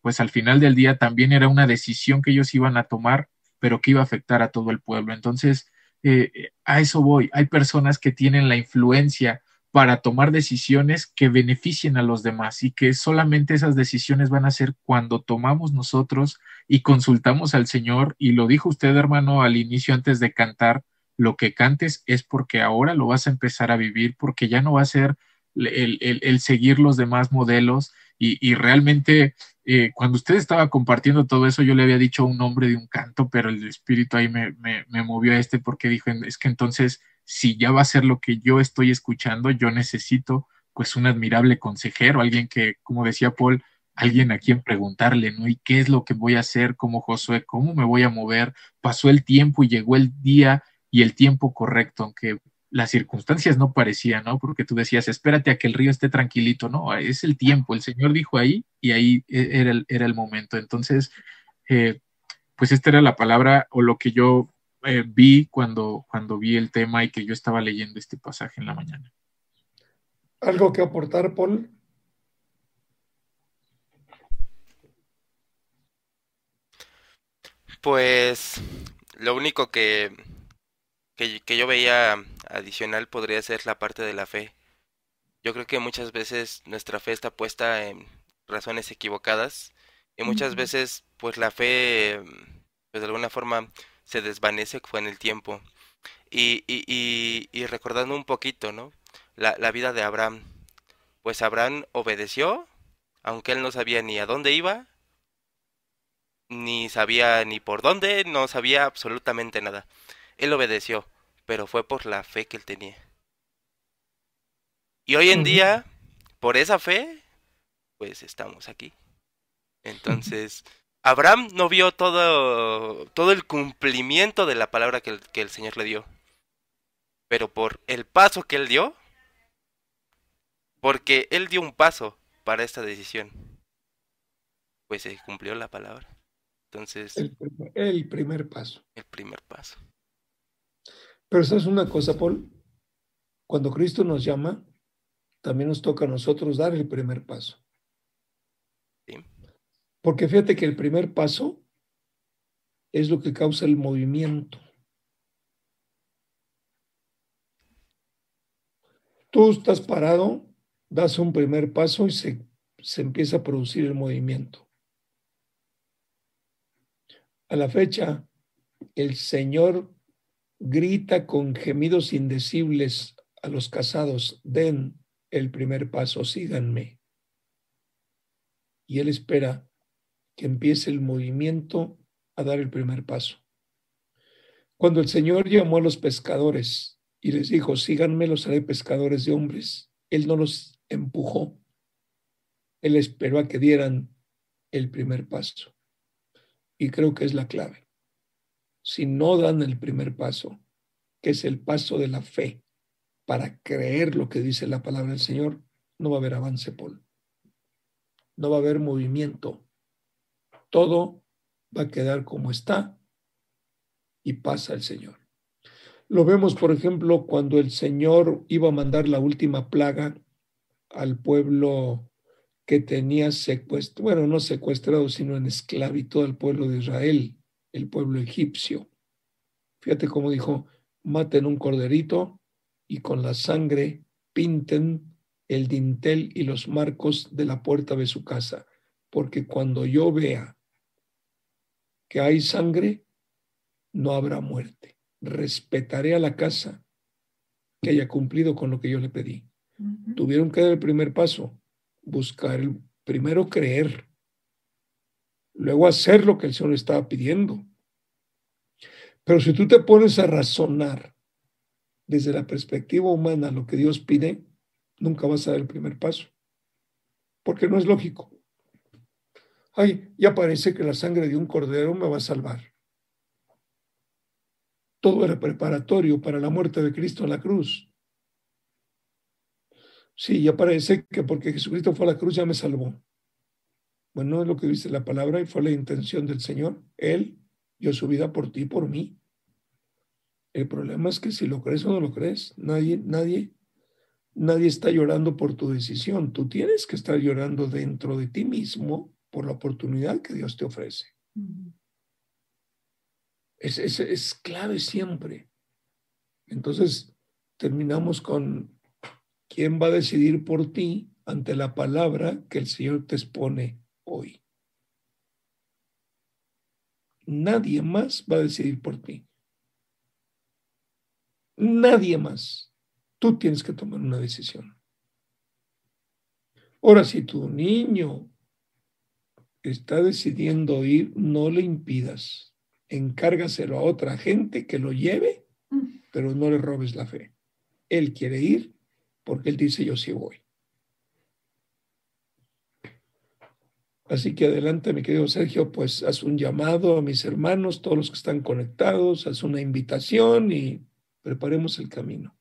pues al final del día también era una decisión que ellos iban a tomar pero que iba a afectar a todo el pueblo. Entonces, eh, a eso voy. Hay personas que tienen la influencia para tomar decisiones que beneficien a los demás y que solamente esas decisiones van a ser cuando tomamos nosotros y consultamos al Señor. Y lo dijo usted, hermano, al inicio antes de cantar, lo que cantes es porque ahora lo vas a empezar a vivir, porque ya no va a ser el, seguir los demás modelos. Y, realmente, eh, cuando usted estaba compartiendo todo eso, yo le había dicho un nombre de un canto, pero el espíritu ahí me, me, me movió a este porque dijo, es que entonces si ya va a ser lo que yo estoy escuchando, yo necesito pues un admirable consejero, alguien que, como decía Paul, alguien a quien preguntarle, ¿no? ¿Y qué es lo que voy a hacer como Josué? ¿Cómo me voy a mover? Pasó el tiempo y llegó el día y el tiempo correcto, aunque las circunstancias no parecían, ¿no? Porque tú decías, espérate a que el río esté tranquilito, ¿no? Es el tiempo, el Señor dijo ahí y ahí e, era el, era el momento. Entonces, eh, pues esta era la palabra o lo que yo eh, vi cuando, cuando vi el tema y que yo estaba leyendo este pasaje en la mañana. ¿Algo que aportar, Paul? Pues lo único que, que, que, yo veía adicional podría ser la parte de la fe. Yo creo que muchas veces nuestra fe está puesta en razones equivocadas y muchas veces pues la fe pues de alguna forma se desvanece con el tiempo. Y, y, y, recordando un poquito, ¿no? La, la, vida de Abraham. Pues Abraham obedeció, aunque él no sabía ni a dónde iba, ni sabía ni por dónde, no sabía absolutamente nada. Él obedeció, pero fue por la fe que él tenía. Y hoy en día, por esa fe, pues estamos aquí. Entonces... Abraham no vio todo, todo el cumplimiento de la palabra que el, que el Señor le dio. Pero por el paso que él dio, porque él dio un paso para esta decisión, pues se cumplió la palabra. Entonces... El primer, el primer paso. El primer paso. Pero eso es una cosa, Paul. Cuando Cristo nos llama, también nos toca a nosotros dar el primer paso. Porque fíjate que el primer paso es lo que causa el movimiento. Tú estás parado, das un primer paso y se, se empieza a producir el movimiento. A la fecha, el Señor grita con gemidos indecibles a los casados, den el primer paso, síganme. Y Él espera que empiece el movimiento a dar el primer paso. Cuando el Señor llamó a los pescadores y les dijo, síganme, los haré pescadores de hombres, Él no los empujó, Él esperó a que dieran el primer paso. Y creo que es la clave. Si no dan el primer paso, que es el paso de la fe, para creer lo que dice la palabra del Señor, no va a haber avance, Paul. No va a haber movimiento todo va a quedar como está y pasa el Señor. Lo vemos, por ejemplo, cuando el Señor iba a mandar la última plaga al pueblo que tenía secuestrado, bueno, no secuestrado, sino en esclavitud al pueblo de Israel, el pueblo egipcio. Fíjate cómo dijo, maten un corderito y con la sangre pinten el dintel y los marcos de la puerta de su casa, porque cuando yo vea que hay sangre, no habrá muerte. Respetaré a la casa que haya cumplido con lo que yo le pedí. Tuvieron que dar el primer paso, buscar el primero creer, luego hacer lo que el Señor estaba pidiendo. Pero si tú te pones a razonar desde la perspectiva humana lo que Dios pide, nunca vas a dar el primer paso, porque no es lógico ay, ya parece que la sangre de un cordero me va a salvar. Todo era preparatorio para la muerte de Cristo en la cruz. Sí, ya parece que porque Jesucristo fue a la cruz ya me salvó. Bueno, es lo que dice la palabra y fue la intención del Señor. Él dio su vida por ti por mí. El problema es que si lo crees o no lo crees, nadie, nadie, nadie está llorando por tu decisión. Tú tienes que estar llorando dentro de ti mismo por la oportunidad que Dios te ofrece. Es, es, es clave siempre. Entonces, terminamos con quién va a decidir por ti ante la palabra que el Señor te expone hoy. Nadie más va a decidir por ti. Nadie más. Tú tienes que tomar una decisión. Ahora, si tu niño está decidiendo ir, no le impidas. Encárgaselo a otra gente que lo lleve, pero no le robes la fe. Él quiere ir porque él dice yo sí voy. Así que adelante, mi querido Sergio, pues haz un llamado a mis hermanos, todos los que están conectados, haz una invitación y preparemos el camino.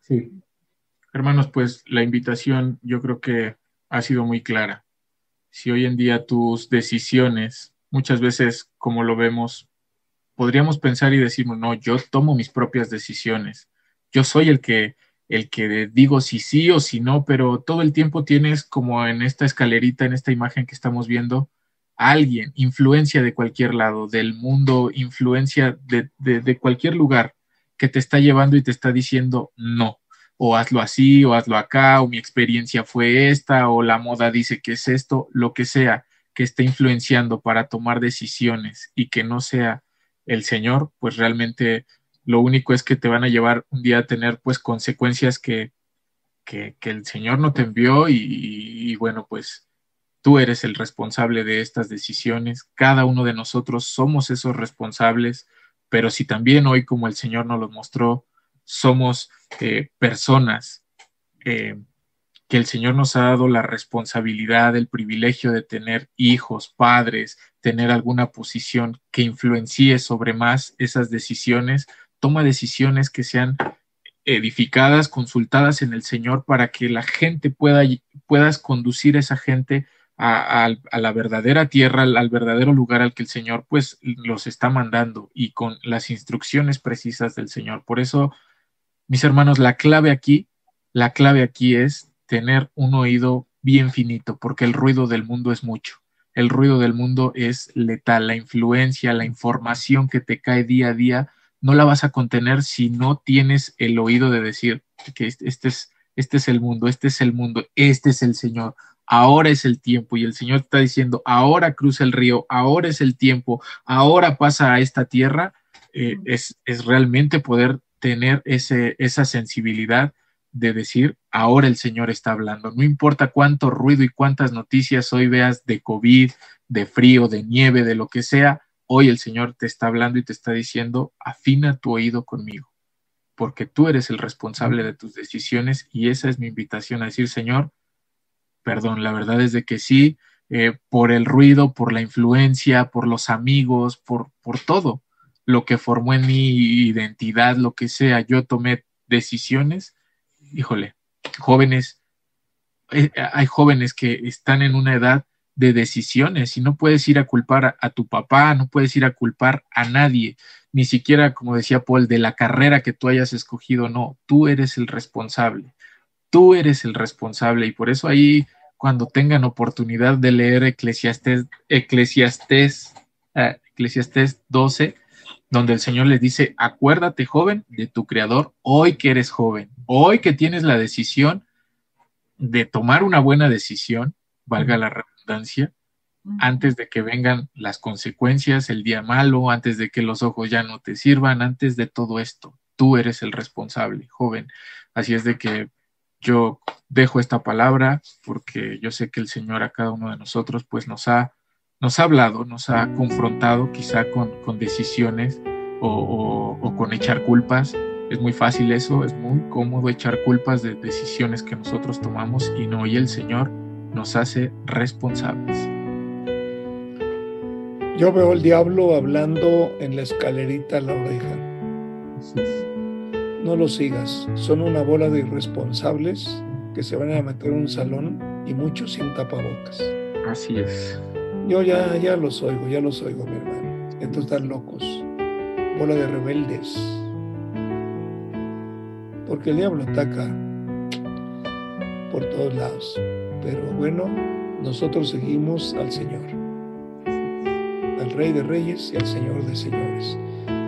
Sí, Hermanos, pues la invitación yo creo que ha sido muy clara. Si hoy en día tus decisiones, muchas veces como lo vemos, podríamos pensar y decirnos, no, yo tomo mis propias decisiones. Yo soy el que el que digo si sí o si no, pero todo el tiempo tienes como en esta escalerita, en esta imagen que estamos viendo, alguien, influencia de cualquier lado, del mundo, influencia de, de, de cualquier lugar que te está llevando y te está diciendo no o hazlo así, o hazlo acá, o mi experiencia fue esta, o la moda dice que es esto, lo que sea que esté influenciando para tomar decisiones y que no sea el Señor, pues realmente lo único es que te van a llevar un día a tener pues consecuencias que, que, el Señor no te envió y, y bueno, pues tú eres el responsable de estas decisiones, cada uno de nosotros somos esos responsables, pero si también hoy como el Señor nos lo mostró, somos eh, personas eh, que el Señor nos ha dado la responsabilidad, el privilegio de tener hijos, padres, tener alguna posición que influencie sobre más esas decisiones, toma decisiones que sean edificadas, consultadas en el Señor para que la gente pueda, puedas conducir a esa gente a, la verdadera tierra, al, al, verdadero lugar al que el Señor pues los está mandando y con las instrucciones precisas del Señor. Por eso mis hermanos, la clave aquí, la clave aquí es tener un oído bien finito, porque el ruido del mundo es mucho. El ruido del mundo es letal, la influencia, la información que te cae día a día, no la vas a contener si no tienes el oído de decir que este es, este es el mundo, este es el mundo, este es el Señor, ahora es el tiempo y el Señor está diciendo, ahora cruza el río, ahora es el tiempo, ahora pasa a esta tierra, eh, es, es realmente poder tener ese, esa sensibilidad de decir, ahora el Señor está hablando. No importa cuánto ruido y cuántas noticias hoy veas de COVID, de frío, de nieve, de lo que sea, hoy el Señor te está hablando y te está diciendo, afina tu oído conmigo, porque tú eres el responsable de tus decisiones y esa es mi invitación a decir, Señor, perdón, la verdad es de que sí, eh, por el ruido, por la influencia, por los amigos, por, por todo, lo que formó en mi identidad, lo que sea, yo tomé decisiones, híjole, jóvenes, eh, hay jóvenes que están en una edad de decisiones y no puedes ir a culpar a, tu papá, no puedes ir a culpar a nadie, ni siquiera, como decía Paul, de la carrera que tú hayas escogido, no, tú eres el responsable, tú eres el responsable y por eso ahí cuando tengan oportunidad de leer Eclesiastés, Eclesiastés, uh, Eclesiastés 12, donde el Señor les dice, acuérdate joven de tu Creador, hoy que eres joven, hoy que tienes la decisión de tomar una buena decisión, valga la redundancia, antes de que vengan las consecuencias, el día malo, antes de que los ojos ya no te sirvan, antes de todo esto, tú eres el responsable, joven. Así es de que yo dejo esta palabra porque yo sé que el Señor a cada uno de nosotros pues nos ha nos ha hablado, nos ha confrontado quizá con, con decisiones o, o, con echar culpas. Es muy fácil eso, es muy cómodo echar culpas de decisiones que nosotros tomamos y no, y el Señor nos hace responsables. Yo veo al diablo hablando en la escalerita a la oreja. No lo sigas, son una bola de irresponsables que se van a meter en un salón y muchos sin tapabocas. Así es. Yo ya, ya los oigo, ya los oigo, mi hermano. Estos están locos. Bola de rebeldes. Porque el diablo ataca por todos lados. Pero bueno, nosotros seguimos al Señor. Rey de Reyes y al Señor de Señores.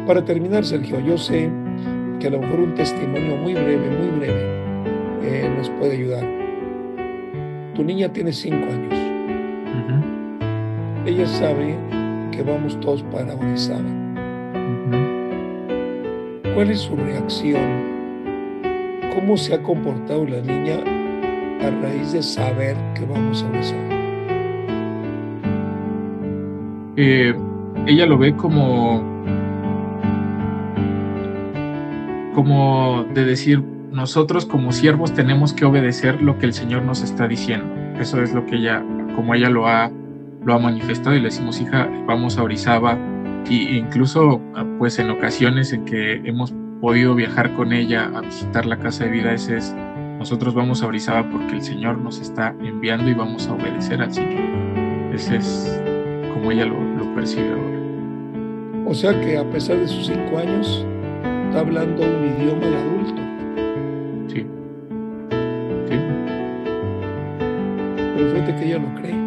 Para terminar, Sergio, yo sé que a lo mejor un testimonio muy breve, muy breve, eh, nos puede ayudar. Tu niña tiene cinco años. Ella sabe que vamos todos para Orizaba. ¿Cuál es su reacción? ¿Cómo se ha comportado la niña a raíz de saber que vamos a Orizaba? Eh, ella lo ve como como de decir nosotros como siervos tenemos que obedecer lo que el Señor nos está diciendo. Eso es lo que ella, como ella lo ha, lo ha manifestado y le decimos, hija, vamos a Orizaba. Y incluso pues en ocasiones en que hemos podido viajar con ella a visitar la casa de vida, ese es, nosotros vamos a Orizaba porque el Señor nos está enviando y vamos a obedecer al Señor. Ese es como ella lo, lo percibe ahora. O sea que a pesar de sus cinco años, está hablando un idioma de adulto. Sí. Sí. Pero fíjate que ella lo cree.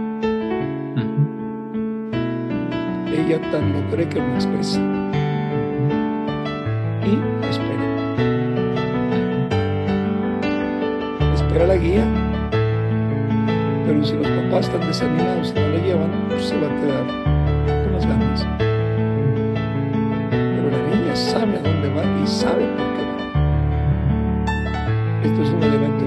Ella tan lo cree que lo expresa. Y espera. Espera la guía. Pero si los papás están desanimados y no la llevan, pues se va a quedar con las ganas. Pero la niña sabe a dónde va y sabe por qué va. Esto es un elemento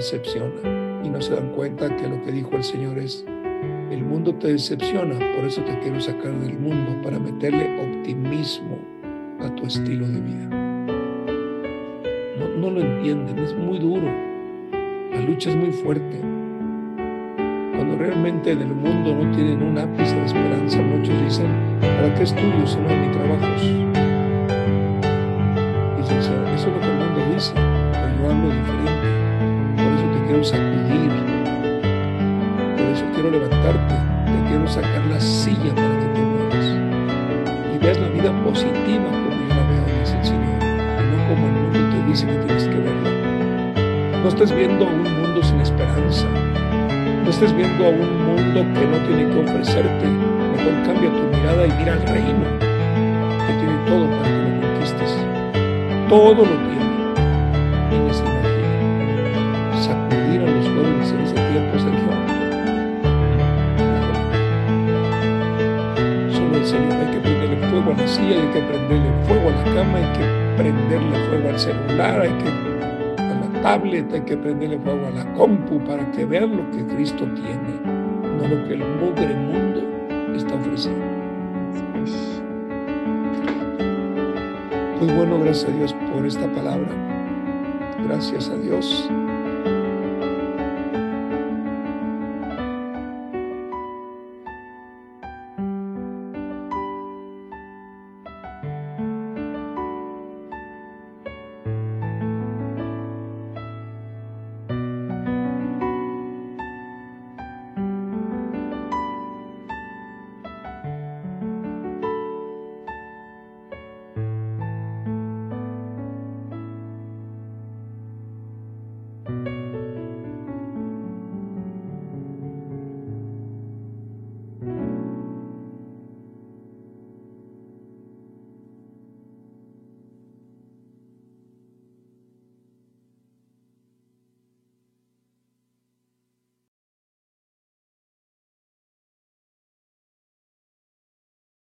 decepciona y no se dan cuenta que lo que dijo el Señor es, el mundo te decepciona, por eso te quiero sacar del mundo para meterle optimismo a tu estilo de vida. No, no lo entienden, es muy duro, la lucha es muy fuerte. Cuando realmente en el mundo no tienen un ápice de esperanza, muchos dicen, ¿para qué estudio si no hay ni trabajos? Dicen, eso es lo que el mundo dice, pero yo hablo diferente. La vida positiva como yo la veo, el Señor, no como el mundo te dice que tienes que verla. No estés viendo un mundo sin esperanza, no estés viendo a un mundo que no tiene que ofrecerte. Mejor cambia tu mirada y mira al reino, que tiene todo para que lo conquistes. Todo lo tiene. Celular, hay que tablet, hay que prenderle fuego a la compu para que vean lo que Cristo tiene, no lo que el mugre mundo está ofreciendo. Pues bueno, gracias a Dios por esta palabra. Gracias a Dios